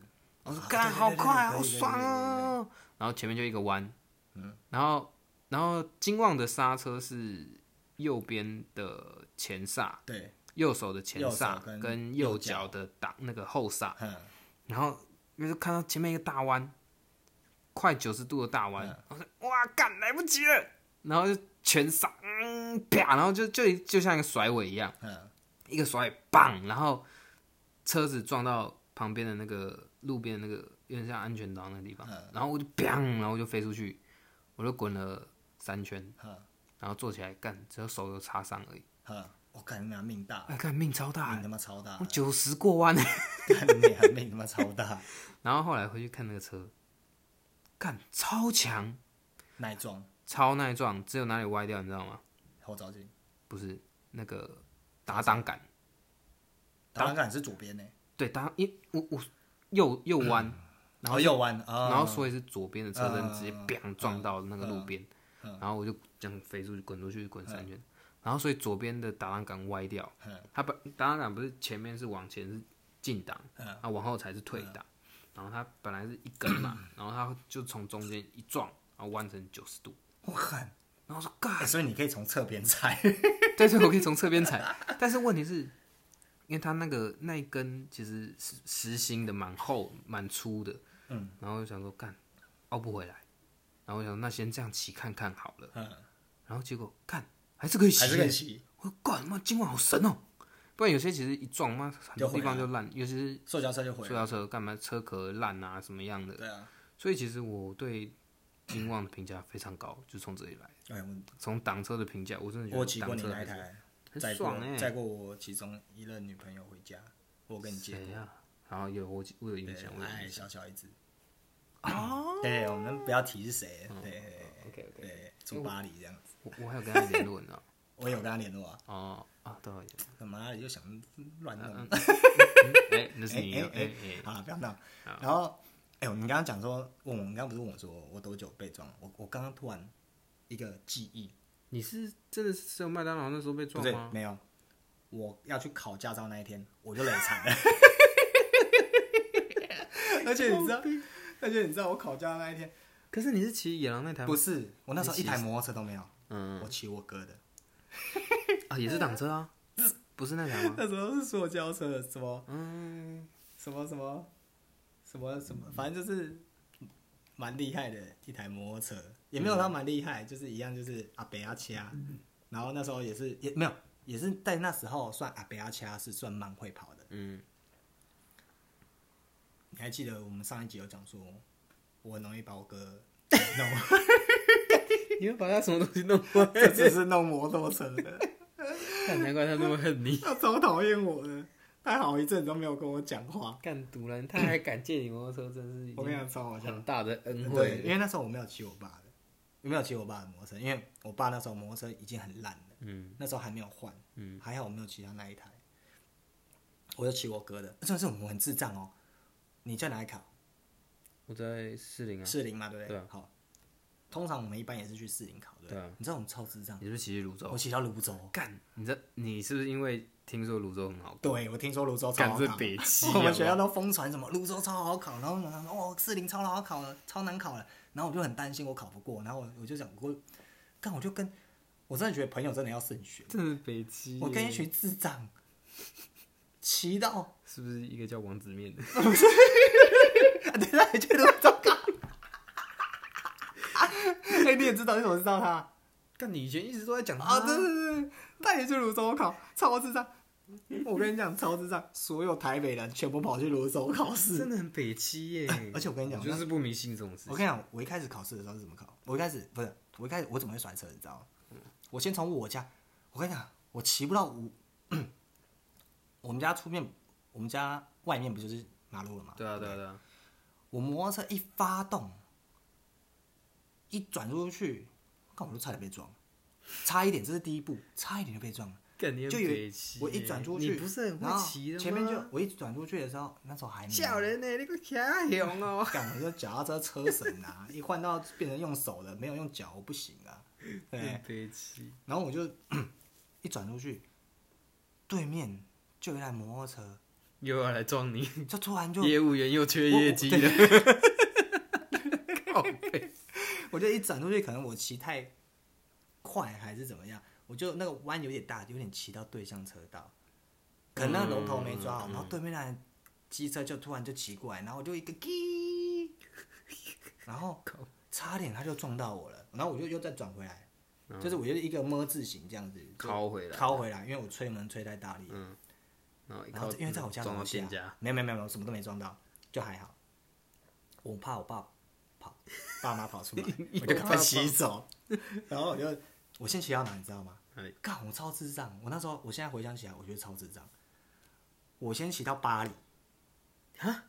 我说啊干好快，好爽对对哦！然后前面就一个弯，嗯，然后然后金旺的刹车是右边的前刹，对，右手的前右刹跟跟右右脚脚的挡那个后刹，嗯，然后就是看到前面一个大弯，快九十度的大弯，嗯我说哇干来不及了，然后就全刹，嗯啪，然后就就就像一个甩尾一样，嗯，一个甩尾棒，然后车子撞到旁边的那个路边的那个有点像安全岛那个地方，嗯。然后我就砰，然后我就飞出去，我就滚了三圈，嗯。然后坐起来干，只有手有擦伤而已，嗯，我看你俩命大，哎，看命超大命欸，他妈超大我，九十过弯欸看你俩命他妈超大，然后后来回去看那个车，干超强，耐撞，超耐撞，只有哪里歪掉，你知道吗？后照镜，不是那个打挡杆，打挡杆是左边呢，对，打一我我右右弯，然后右弯，啊然后所以是左边的车灯嗯直接嗯砰撞到那个路边，然后我就这样飞出去，滚出去，滚三圈，然后所以左边的打挡杆歪掉，它本打挡杆不是前面是往前是进档，啊往后才是退档，然后它本来是一根嘛，然后它就从中间一撞，然后弯成九十度，我看，然后我说干，哎所以你可以从侧边踩，对所以，我可以从侧边踩，但是问题是。因为它那个那一根其实是实心的，蛮厚蛮粗的，嗯，然后就想说干凹不回来，然后我想说那先这样骑看看好了，嗯，然后结果看还是可以骑还，是可以骑，我说干妈今晚好神哦，不然有些其实一撞妈很多地方就烂，尤其是塑胶车就毁了，塑胶车干嘛车壳烂啊什么样的，对啊，所以其实我对金旺的评价非常高，就从这里来，哎，我从挡车的评价，我真的觉得我骑过你那一台，很爽哎、载过我其中一任女朋友回家，我跟你借过，谁呀、然后有我我有印对象，我有。小小一只，哦对，我们不要提是谁，对 OK OK，对，住巴黎这样子，我我还有跟他联络，你知道吗？我有跟他联络啊，哦啊，对，有他妈的就想乱弄。嗯 哎，那是你 哎哎哎哎，好了，不要闹。然后，哎、你刚刚讲说问我，你刚刚不是问我说我多久被撞？我我刚刚突然一个记忆，你是真的是只有麦当劳那时候被撞吗？没有，我要去考驾照那一天，我就累惨了。而且你知道，而且你知道我考驾照那一天，可是你是骑野狼那台吗不？是我那时候一台摩托车都没有，嗯我骑我哥的。啊，也是挡车啊，不是那台吗？那时候是塑胶车，什么嗯，什么什么什么什么，反正就是蛮厉害的一台摩托车，也没有他蛮厉害，就是一样就是阿北阿掐，然后那时候也是也没有，也是在那时候算阿北阿掐是算蛮会跑的。嗯，你还记得我们上一集有讲说，我很容易把我哥弄，你会把他什么东西弄坏？这 只是弄摩托车的，看难怪他那么恨你。他超讨厌我的，他好一阵子都没有跟我讲话。干赌人，他还敢借你摩托车，真是我跟你讲超好笑，很大的恩惠，因惠。为那时候我没有骑我爸的，我没有骑我爸的摩托车，因为我爸那时候摩托车已经很烂了，嗯那时候还没有换，嗯，还好我没有骑他那一台，我就骑我哥的，真的是我们很智障哦。你在哪里考？我在士林啊，士林嘛，对不对？对啊好，通常我们一般也是去士林考，对不对？对啊你知道我们超智障，你是不是骑去泸州我？骑到泸州，干，你这你是不是因为听说泸州很好？对我听说泸州超好考。北七，我们学校都疯传什么泸州超好考，然后我们说哦四零超好考了，超难考了，然后我就很担心我考不过，然后我我就想我，干我就跟我真的觉得朋友真的要慎选，真是北七。我跟一群智障骑到，是不是一个叫王子面的？对 对，去泸州考。哎，你也知道，你怎么知道他？干，你以前一直都在讲啊，对对对，他也去泸州考，超智障。我跟你讲，超智障，所有台北人全部跑去泸州考试真。的很北七耶。而且我跟你讲就是不迷信这种事。我跟你讲，我一开始考试的时候是怎么考？我一开始不是，我一开始我怎么会摔车？你知道吗？我先从我家，我跟你讲，我骑不到五，我们家出面，我们家外面不就是马路了吗？对啊，对啊，对啊。我摩托车一发动，一转出去，看我都差点被撞，差一点，这是第一步，差一点就被撞了。就有我一转出去，你不是很会骑的吗？前面就我一转出去的时候，那时候还没有笑人呢，你个骑 熊哦。干，我就脚踏车车神啊，一换到变成用手的，没有用脚，我不行啊。对很，北七。然后我就 一转出去，对面就有一台摩托车，又要来撞你，就突然就业务员又缺业绩了。靠背。我就一转出去，可能我骑太快还是怎么样，我就那个弯有点大，有点骑到对向车道，可能那个龙头没抓好，然后对面那台机车就突然就骑过来，然后我就一个滴，然后差点他就撞到我了，然后我就又再转回来，就是我就一个么字形这样子就靠回来，靠回来，因为我吹门吹太大力，然后然后因为在我家楼下没有没有没有，什么都没撞到，就还好。我怕我爸跑，爸妈跑出来，我就赶快骑走。然后我就我先骑到哪，你知道吗？干，我超智障！我那时候，我现在回想起来，我觉得超智障。我先骑到巴黎，啊，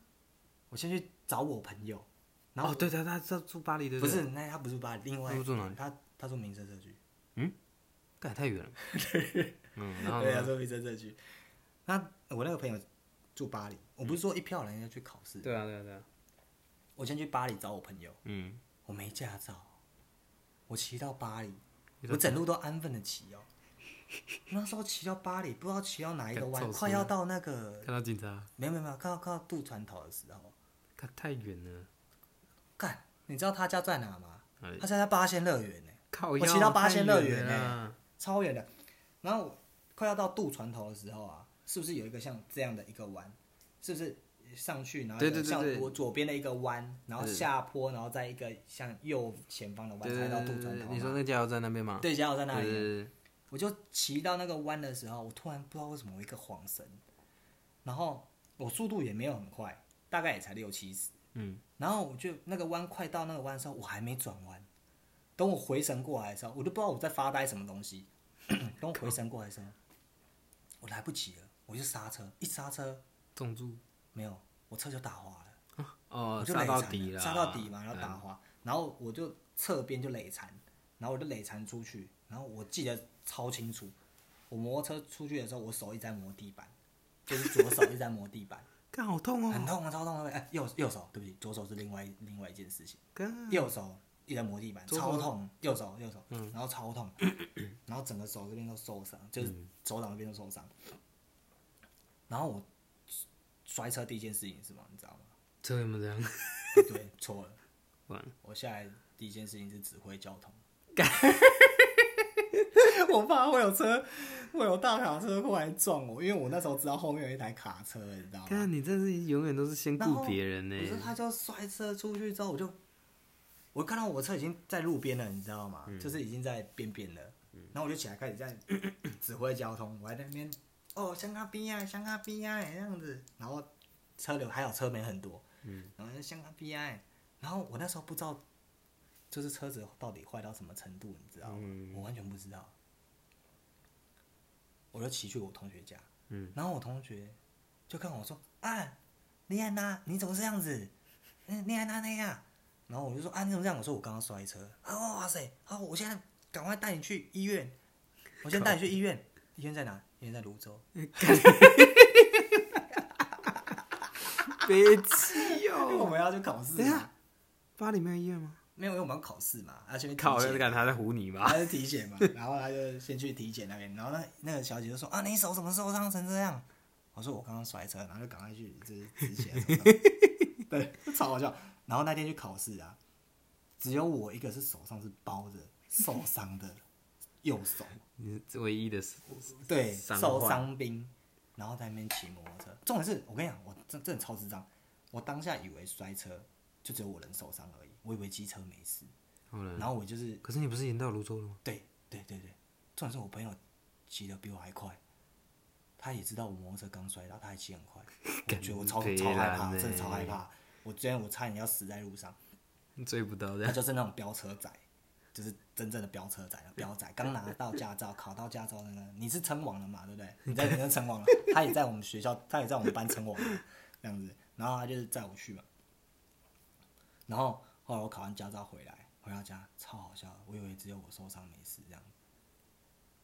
我先去找我朋友，然后哦，对对，他他住巴黎的，不是，那他不住巴黎，另外他住哪里他他住民生社区，嗯干太远了。嗯，然后对，他呢住民生社区。那我那个朋友住巴黎，我不是说一票人要去考试，对啊对啊对啊，我先去巴黎找我朋友，嗯，我没驾照，我骑到巴黎，我整路都安分的骑哦。那时候骑到巴黎，不知道骑到哪一个弯，快要到那个看到警察，没有没有没有，看到看到渡船头的时候，看太远了，干，你知道他家在哪吗？哪他家在八仙乐园呢，靠我骑到八仙乐园呢超远的。然后我快要到渡船头的时候啊，是不是有一个像这样的一个弯？是不是上去，然后对对对像对我左边的一个弯，然后下坡，然后再一个向右前方的弯，对才到渡船头。你说那加油站那边吗？对，加油在那里。我就骑到那个弯的时候，我突然不知道为什么我一个晃神，然后我速度也没有很快，大概也才六七十。嗯，然后我就那个弯快到那个弯的时候，我还没转弯，等我回神过来的时候，我都不知道我在发呆什么东西。等我回神过来的时候，我来不及了，我就刹车，一刹车中柱没有，我车就打滑了。哦，我就刹累残了，到底了，刹到底嘛，然后打嗯滑，然后我就侧边就累残，然后我就累残出去，然后我记得超清楚，我摩托车出去的时候，我手一直在磨地板，就是左手一直在磨地板，干好痛哦，很痛啊，超痛的。哎，右右手，对不起，左手是另外另外一件事情，干右手一直在磨地板，左手超痛，右手右手，然后超痛，然后整个手这边都受伤，就是手掌那边都受伤，然后我摔车第一件事情是什么，你知道吗？车有没有这样？不对，错了。完了，我下来第一件事情是指挥交通。我怕会有车，会有大卡车过来撞我，因为我那时候知道后面有一台卡车，你知道吗？看你这是永远都是先顾别人呢不。是，他就摔车出去之后，我就我看到我车已经在路边了，你知道吗？嗯就是已经在边边了。然后我就起来开始在 指挥交通，我还在那边哦，香咖啡啊，香咖啡啊，这样子。然后车流还有车没很多，嗯，然后就香咖啡啊。然后我那时候不知道，就是车子到底坏到什么程度，你知道吗？嗯我完全不知道。我就骑去我同学家，嗯，然后我同学就跟我说：“啊，李安娜，你怎么这样子？嗯，李安娜那样。”然后我就说：“啊，你怎么这样？”我说：“我刚刚摔车。”啊，哇塞！好，我现在赶快带你去医院。我先带你去医院。医院在哪？医院在泸州。别气因为我哦。们要去考试等一下嘛。巴黎没有医院吗？没有，因为我们要考试嘛，而且靠，体检我感他在唬你嘛？他是体检嘛，然后他就先去体检那边，然后那那个小姐就说啊，你手怎么受伤成这样？我说我刚刚摔车，然后就赶快去就是止血什么的，对，超好笑。然后那天去考试啊，只有我一个是手上是包着受伤的右手，你是唯一的是对，受伤兵，然后在那边骑摩托车。重点是我跟你讲，我真真的超智障，我当下以为摔车就只有我人受伤而已，我以为机车没事，然后我就是可是你不是延到泸州了吗？对对对对，重点是我朋友骑的比我还快，他也知道我摩托车刚摔到，他还骑很快，我觉得我超超害怕，真的超害怕。我昨天我差点要死在路上，追不到的他。就是那种飙车仔，就是真正的飙车仔，飙仔刚拿到驾照，考到驾照那个，你是称王了嘛，对不对？你在你在称王了，他也在我们学校，他也在我们班称王了，这样子，然后他就是载我去嘛，然后后来我考完驾照回来，回到家超好笑，我以为只有我受伤没事这样，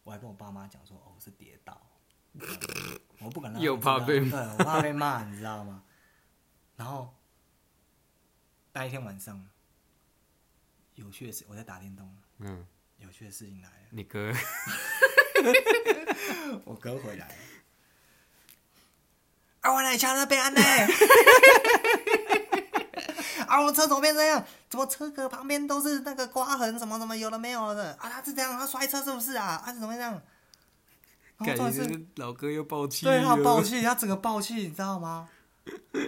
我还跟我爸妈讲说，哦，我是跌倒，我不敢让又怕被对，我怕被骂，你知道吗？然后那一天晚上，有趣的事，我在打电动，嗯，有趣的事情来了，你哥 我哥回来了，啊，我来抢那边安呢，啊，啊，我车怎么变这样？怎么车壳旁边都是那个刮痕？什么什么有了没有的啊？他是这样，他摔车是不是啊？他啊，怎么会这样？感觉老哥又爆气对他了爆气，他整个爆气，你知道吗？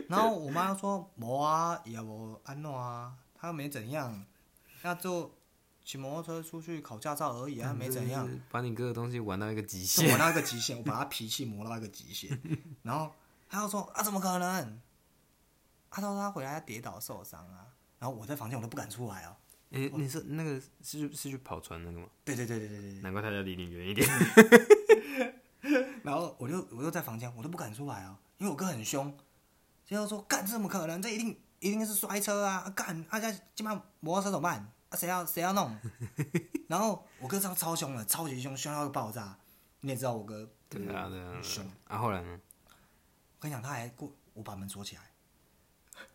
然后我妈说：“没啊，也无安诺啊，他又没怎样，那就骑摩托车出去考驾照而已啊，没怎样。”，把你哥的东西玩到一个极磨限。到一个极限，我把他脾气磨到一个极限。然后他又说啊，怎么可能？他说他回来跌倒受伤啊。然后我在房间我都不敢出来哦。哎、你是那个是去是去跑船那个吗？对对对对对对。难怪他要离你远一点。然后我就我就在房间，我都不敢出来哦，因为我哥很凶。结果说干，这怎么可能？这一定一定是摔车啊！干，大家今晚摩托车怎么办？啊，谁要谁要弄？然后我哥这样超凶的，超级凶，凶到会爆炸。你也知道我哥对啊，对啊，凶啊。。啊，后来呢？我跟你讲，他还过我把门锁起来。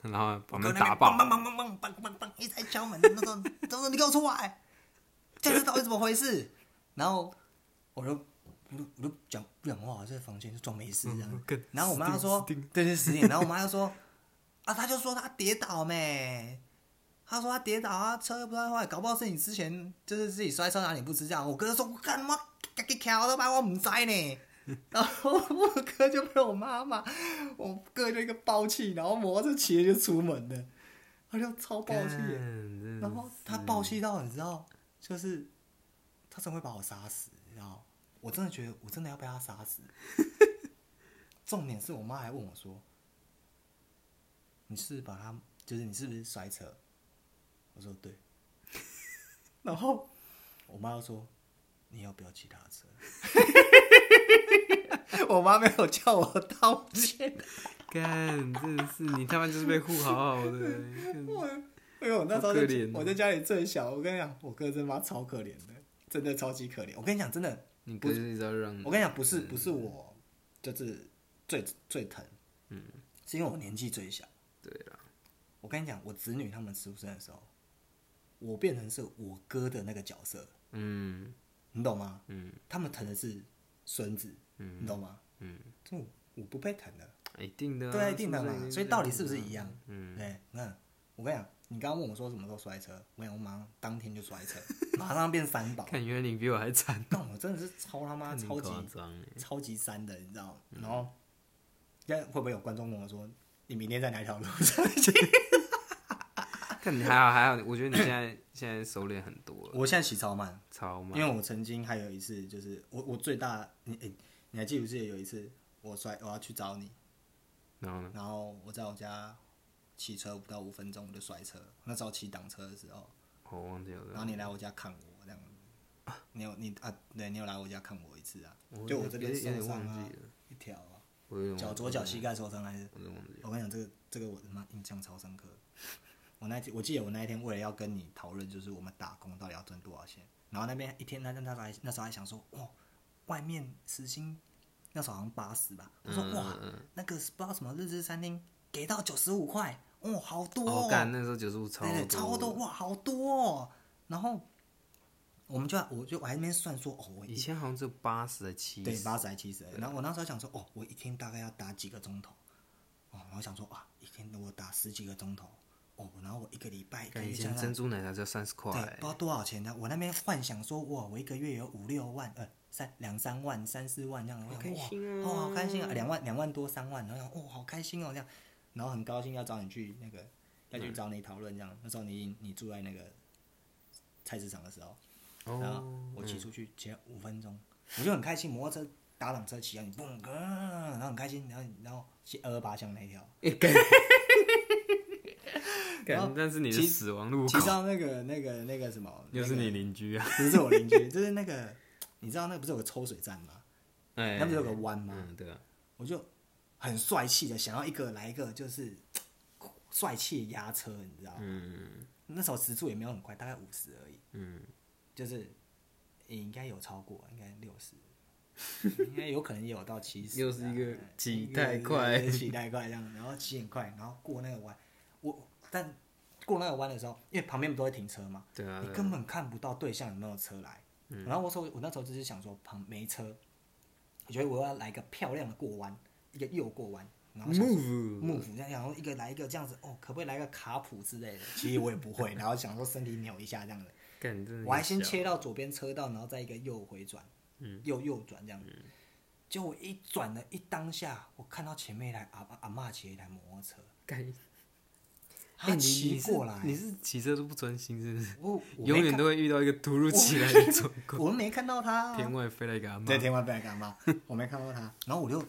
然后把我门打爆。梆梆梆梆梆梆梆，一直在敲门。那时候，他说：“你给我出来！”这是到底怎么回事？然后我就我就我就讲不讲话，在房间就装没事这样。然后我妈就说死定死定：“对对，十点。”然后我妈就说：“啊，他就说他跌倒没？他说他跌倒啊，车又不知道坏，搞不好是你之前就是自己摔车，然后你不知道。”我哥就说：“我干嘛？自己敲都把我唔知呢。”然后我哥就被我妈骂，我哥就一个暴气，然后摩托车骑着就出门了，他就超暴气然后他暴气到你知道，就是他真的会把我杀死，你知道？我真的觉得我真的要被他杀死。重点是我妈还问我说：“你是是把他，就是你是不是摔车？”我说：“对。”然后我妈又说：“你要不要骑他的车？” 我妈没有叫我道歉。干，真的是你他妈就是被护好好的。我哎呦那时候我在家里最小，我跟你讲，我哥真妈超可怜的，真的超级可怜。我跟你讲，真的，你哥就是要让我跟你讲，不是不是我，就是最最疼，嗯，是因为我年纪最小。对啦，我跟你讲，我子女他们出生的时候，我变成是我哥的那个角色，嗯你懂吗？嗯他们疼的是孙子，嗯你懂吗？嗯，这我我不被疼的，一定的啊，对啊，一定的是是。嘛所以到底是不是一样？嗯，对，那我跟你讲，你刚刚问我说什么时候摔车，我讲，我马上当天就摔车，马上变三宝。看原来你比我还惨，但我真的是超他妈超级超级三的，你知道吗？然后，现在会不会有观众问我说，你明天在哪条路上？看 你还好还好，我觉得你现在现在收敛很多了，我现在洗超慢，超慢。因为我曾经还有一次，就是我我最大，你诶、你还记不记得有一次我摔，我要去找你，然后呢？然后我在我家骑车不到五分钟我就摔车，那时候骑挡车的时候，我忘记了。然后你来我家看我这样子，你有你啊，对你有来我家看我一次啊，我就我这边有点有点受伤啊忘记了，一条啊，我有点忘脚左脚膝盖受伤还是？我有点忘记了。我跟你讲，这个这个我他妈印象超深刻。我那天我记得我那一天为了要跟你讨论，就是我们打工到底要挣多少钱，然后那边一天那那时候还那时候还想说，哇，外面时薪那时候好像八十吧，我说嗯哇，那个不知道什么日式餐厅给到九十五块，哦，好多哦，哦，干，那时候九十五超对对，超多多。哇，好多哦。然后我们就我就我还在那边算说，哦，我以前好像只有八十还七十，对八十还七十，然后我那时候想说，哦，我一天大概要打几个钟头，哦，然后想说哇，一天我打十几个钟头，哦，然后我一个礼拜可干以以这样前珍珠奶茶就三十块。对，欸不知，道多少钱呢？我那边幻想说，哇，我一个月有五六万，呃，三两三万、三四万这样，我想开心啊。哇，哦，好开心啊，两万两万多三万，然后想，哦，好开心哦，这样，然后很高兴要找你去那个，要去找你讨论这样。那时候你你住在那个菜市场的时候，然后哦，我骑出去骑五分钟，我就很开心，摩托车打挡车骑啊，你蹦，然后很开心，然后然后骑二二八巷那一条，然后，但是你的骑死亡路骑口到那个那个那个什么，又是你邻居啊，不是我邻居，就是那个，你知道那个不是有个抽水站吗？哎，那不是有个弯吗？嗯，对啊，我就很帅气的想要一个来一个就是 帅气的压车，你知道吗？嗯那时候时速也没有很快，大概五十而已，嗯，就是也应该有超过，应该六十。应该有可能也有到七十，又是一个哎骑太快对骑太快这样，然后骑很快，然后过那个弯，我但过那个弯的时候，因为旁边不都会停车嘛，对啊，你根本看不到对象有没有车来。然后我说，我那时候只是想说，旁没车，我觉得我要来一个漂亮的过弯，一个右过弯，move move，这样然后一个来一个这样子，哦，可不可以来个卡普之类的？其实我也不会，然后想说身体扭一下这样子，的我还先切到左边车道，然后再一个右回转，嗯右右转这样子。结果我一转的一当下，我看到前面一台阿阿妈骑一台摩托车，干。你骑你是过来，你是骑车都不专心，是不是？我？我永远都会遇到一个突如其来的状况，我没看到他、啊，天外飞来一个阿妈对，，天外飞来干嘛？我没看到他，然后我就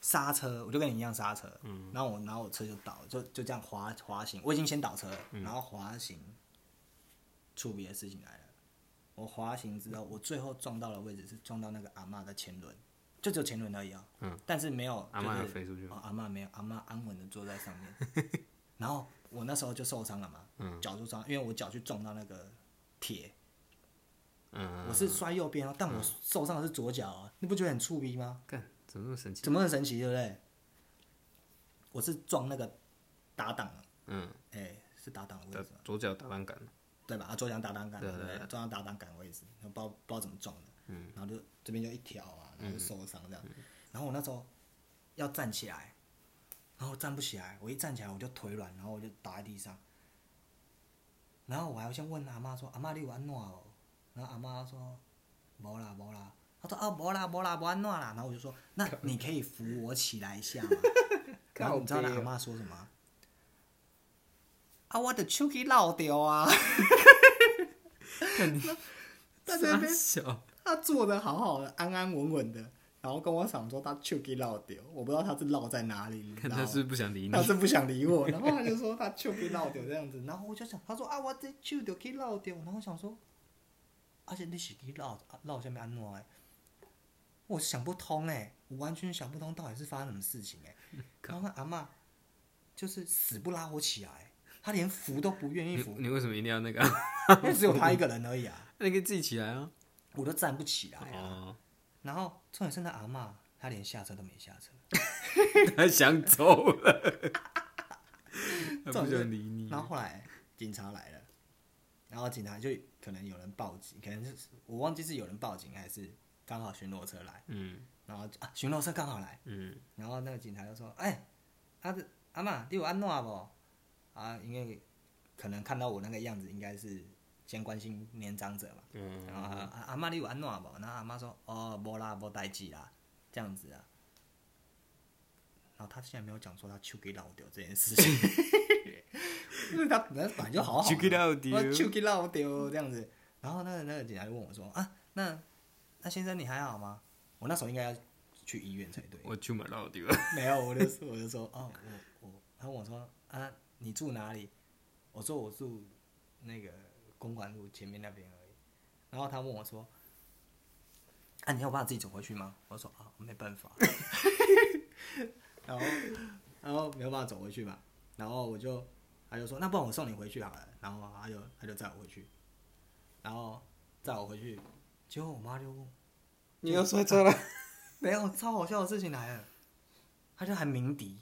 刹车，我就跟你一样刹车，嗯，然后我然后我车就倒，就就这样滑滑行，我已经先倒车了，然后滑行，出别的事情来了，我滑行之后，我最后撞到的位置是撞到那个阿嬷的前轮，就只有前轮而已啊，嗯，但是没有，阿嬷就是有飞出去哦阿嬷没有，阿嬷安稳的坐在上面，然后我那时候就受伤了嘛，嗯脚受伤，因为我脚去撞到那个铁。嗯，我是摔右边哦，但我受伤的是左脚啊，你不觉得很触逼吗？干怎么那么神奇？怎么很神奇，对不对？我是撞那个打档，嗯，哎、是打档的位置，左脚打挡杆，对吧？啊，左脚打档杆，对对对？撞到打档杆的位置，不知道不知道怎么撞的，嗯，然后就这边就一条啊，然后就受伤这样，然后我那时候要站起来，然后站不起来，我一站起来我就腿软，然后我就倒在地上，然后我还要先问阿妈说：“阿妈你有安怎哦？”然后阿妈说：“无啦无啦。”她说：“啊无啦无啦无安怎啦。”然后我就说：“那你可以扶我起来一下吗？”然后你知道那阿妈说什么？啊，我的手机落掉啊！在那边小，他坐的好好的，安安稳稳的，然后跟我讲说他手机落掉，我不知道他是落在哪里，你知道吗他是不想理你他，是不想理我，然后他就说他手机落掉这样子，然后我就想，他说啊，我这手就去落掉，然后我想说，而且你是去落啊落下面安怎的？我想不通哎，我完全想不通到底是发生什么事情哎。然后那阿嬷就是死不拉我起来，她连扶都不愿意扶，你为什么一定要那个？因为只有她一个人而已啊，那你可以自己起来啊。我都站不起来啊。哦，然后重点是那阿嬷，她连下车都没下车。他想走了，他不想理你。然后后来警察来了，然后警察就可能有人报警，可能是我忘记是有人报警还是刚好巡逻车来，嗯然后啊巡逻车刚好来，嗯，然后那个警察就说：“哎、阿子阿嬷，你有安诺不？啊，因为可能看到我那个样子，应该是先关心年长者嘛。嗯然后啊阿阿妈你有安诺不？然后阿妈说：哦，无啦，无代志啦，这样子啊。然后他现在没有讲说他手给老掉这件事情，因为他本来本来就好好的，手给老掉给老掉这样子。然后那个那个警察就问我说：啊，那那先生你还好吗？我那时候应该要去医院才对。我去买老丢。没有，我就说我就说哦，我我，他问我说啊，你住哪里？我说我住那个公馆路前面那边而已。然后他问我说，啊，你有办法自己走回去吗？我说啊，没办法。然后然后没有办法走回去嘛，然后我就他就说那不然我送你回去好了。然后他就他就载我回去，然后载我回去，结果我妈就问。你又摔车了？没有，超好笑的事情来了，他就还鸣笛，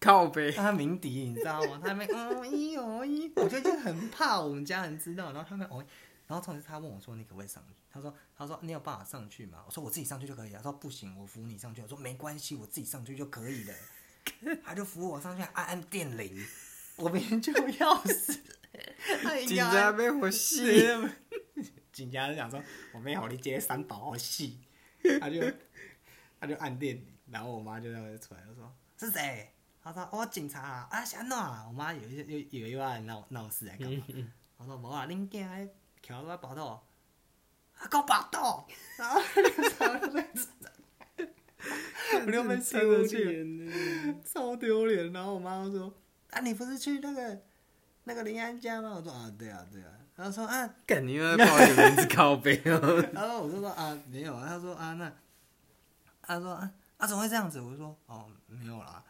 靠背。他鸣笛，你知道吗？他们哦咦哦咦，我就就很怕我们家人知道，然后他们哦，然后同时他问我说你可不可以上去？他说他说你有办法上去吗？我说我自己上去就可以了。他说不行，我扶你上去。我说没关系，我自己上去就可以了。他就扶我上去，按按电铃，我明天就要死，警察被我戏。警察就讲说，我没有你接三宝好戏，他就他就按电铃，然后我妈就在那出来，就说是谁？他说我警察啊，啊是安怎啊？我妈有一有以为又要闹闹事来干嘛？我说无啊，恁囝还徛在跋倒，啊搞跋倒，然后我就被塞过去，超丢脸。然后我妈就说：“啊，你不是去那个那个林安家吗？”我说：“啊，对啊，对啊。”然后说：“啊，干你又在报一个名字靠背哦。然后我就说啊 没有啊，他说啊那，他说啊啊怎么会这样子？我就说哦没有啦，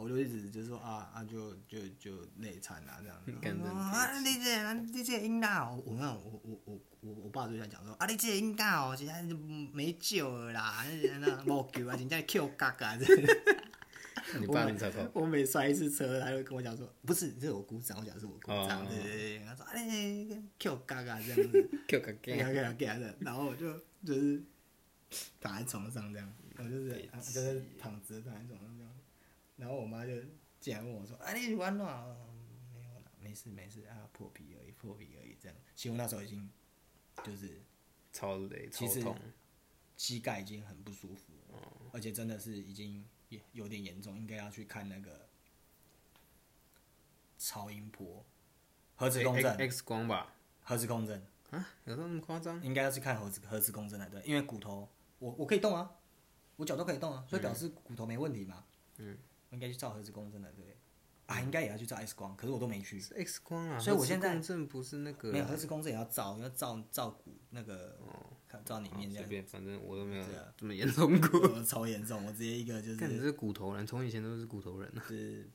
我就一直就说啊啊就就就内惨啊这样子。啊你这你这应该哦，我那我我我我我爸就在讲说啊你这应该哦，现在就没救了啦，那没救啊，人家 Q 嘎嘎的。你爸很糟糕。我每摔一次车，他就跟我讲说，不是，这是我鼓掌，我讲是我鼓掌，哦对对对。他说，哎，Q 嘎嘎这样子，Q 个给他给他给他的，然后我就就是躺在床上这样，我就是、啊、就是躺直躺在床上这样，然后我妈就进来问我说：“啊，你玩哪？”没有啦，没事没事啊，破皮而已，破皮而已。这样，其实我那时候已经就是超累，超其实。膝盖已经很不舒服了，而且真的是已经有有点严重，应该要去看那个超音波、核磁共振、X 光吧？核磁共振，啊，有那么夸张？应该要去看核磁核磁共振才对，因为骨头我我可以动啊，我脚都可以动啊，所以表示骨头没问题嘛。嗯，应该去照核磁共振的对。啊，应该也要去照 X 光，可是我都没去。是 X 光啊，所以我现在核磁共振不是那个没有核磁共振也要照，要照照骨那个，看照里面这样。随便，反正我都没有这么严重过。我 超严重，我直接一个就看你是是骨头人，从以前都是骨头人啊，是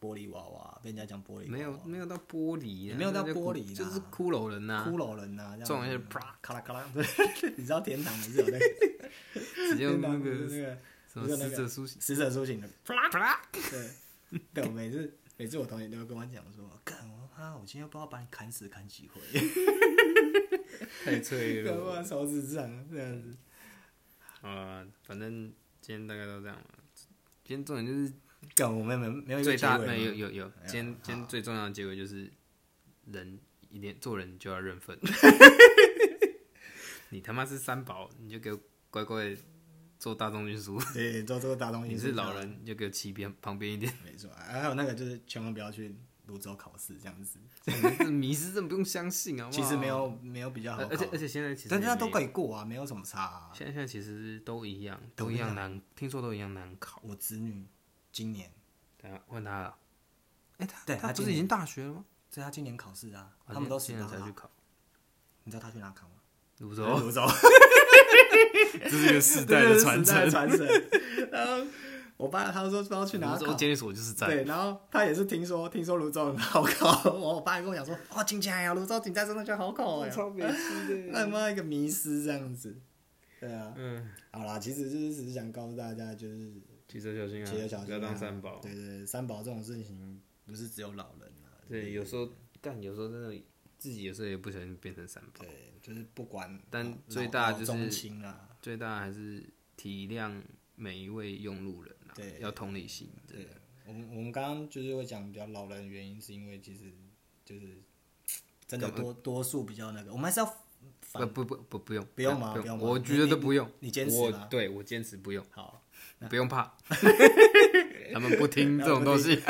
玻璃娃娃，被人家讲玻璃没有没有到玻璃啊，没有到玻璃啦。就是骷髅人呐，骷髅人呐、这样撞一下啪，咔啦咔啦，对，你知道天堂不是有那个 直接用那个那个死者苏醒，死者苏醒的，啪啪，对，对，我每次每次我同学都会跟我讲说，干我怕我今天不知道把你砍死砍几回，太脆了我。手指上这样子，啊，反正今天大概都这样了。今天重点就是干我们没没有一个最大有有有，今天今天最重要的结果就是人一定做人就要认分。你他妈是三宝，你就给我乖乖地做大众运输；对，做这个大东西。你是老，人，你就给我骑边旁边一点。没错，还有那个就是千万不要去泸州考试这样子，这迷失真的不用相信啊！其实没有没有比较好考，而而且而且现在其实大家都可以过啊，没有什么差、啊。现在现在其实都一样，都一样难，听说都一样难考。我侄女今年，等下问他了，哎、他对他今年他不是已经大学了吗？这是她今年考试啊，啊他们都现。在才去考，你知道她去哪考吗？泸州，泸州，这是一个时代的传承。传承。然后我爸他说不知道去哪考，监狱所就是在对，然后他也是听说听说泸州很好考，我爸还跟我讲说，哦，警察呀，泸州警察真的觉得好考哎，北区他妈一个迷失这样子。对啊，嗯，好啦，其实就是只是想告诉大家，就是骑车小心啊，骑车小心、啊，不要当三宝。对对对，三宝这种事情不是只有老人啊，对，有时候干，有时候真的自己有时候也不小心变成三宝。对，就是不管但最大就是中青啊，最大还是体谅每一位用路人啊，对要同理心。对的，我们我们刚刚就是会讲比较老人的原因，是因为其实就是真的多多数比较那个，我们还是要反不不不不不用，不用吗不不用吗我觉得都不用。你坚持我吗对我坚持不用，好，不用怕，他们不听这种东西，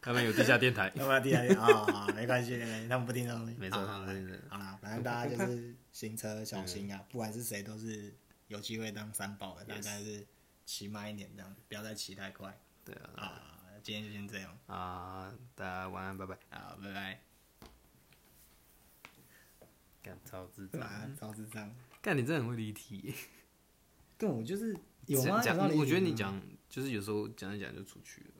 他们有地下电台。要不然第二天啊，没关系，他们不听这种东西，没错，好他们不听。好啦，反正大家就是行车小心啊，不管是谁都是有机会当三宝的，大家是骑慢一点这样，不要再骑太快对啊，啊。今天就先这样啊，大家晚安，拜拜。啊，拜拜。干超智障，啊，超智障。干你真的很会离题。对，我就是有吗？讲我觉得你讲就是有时候讲一讲就出去了。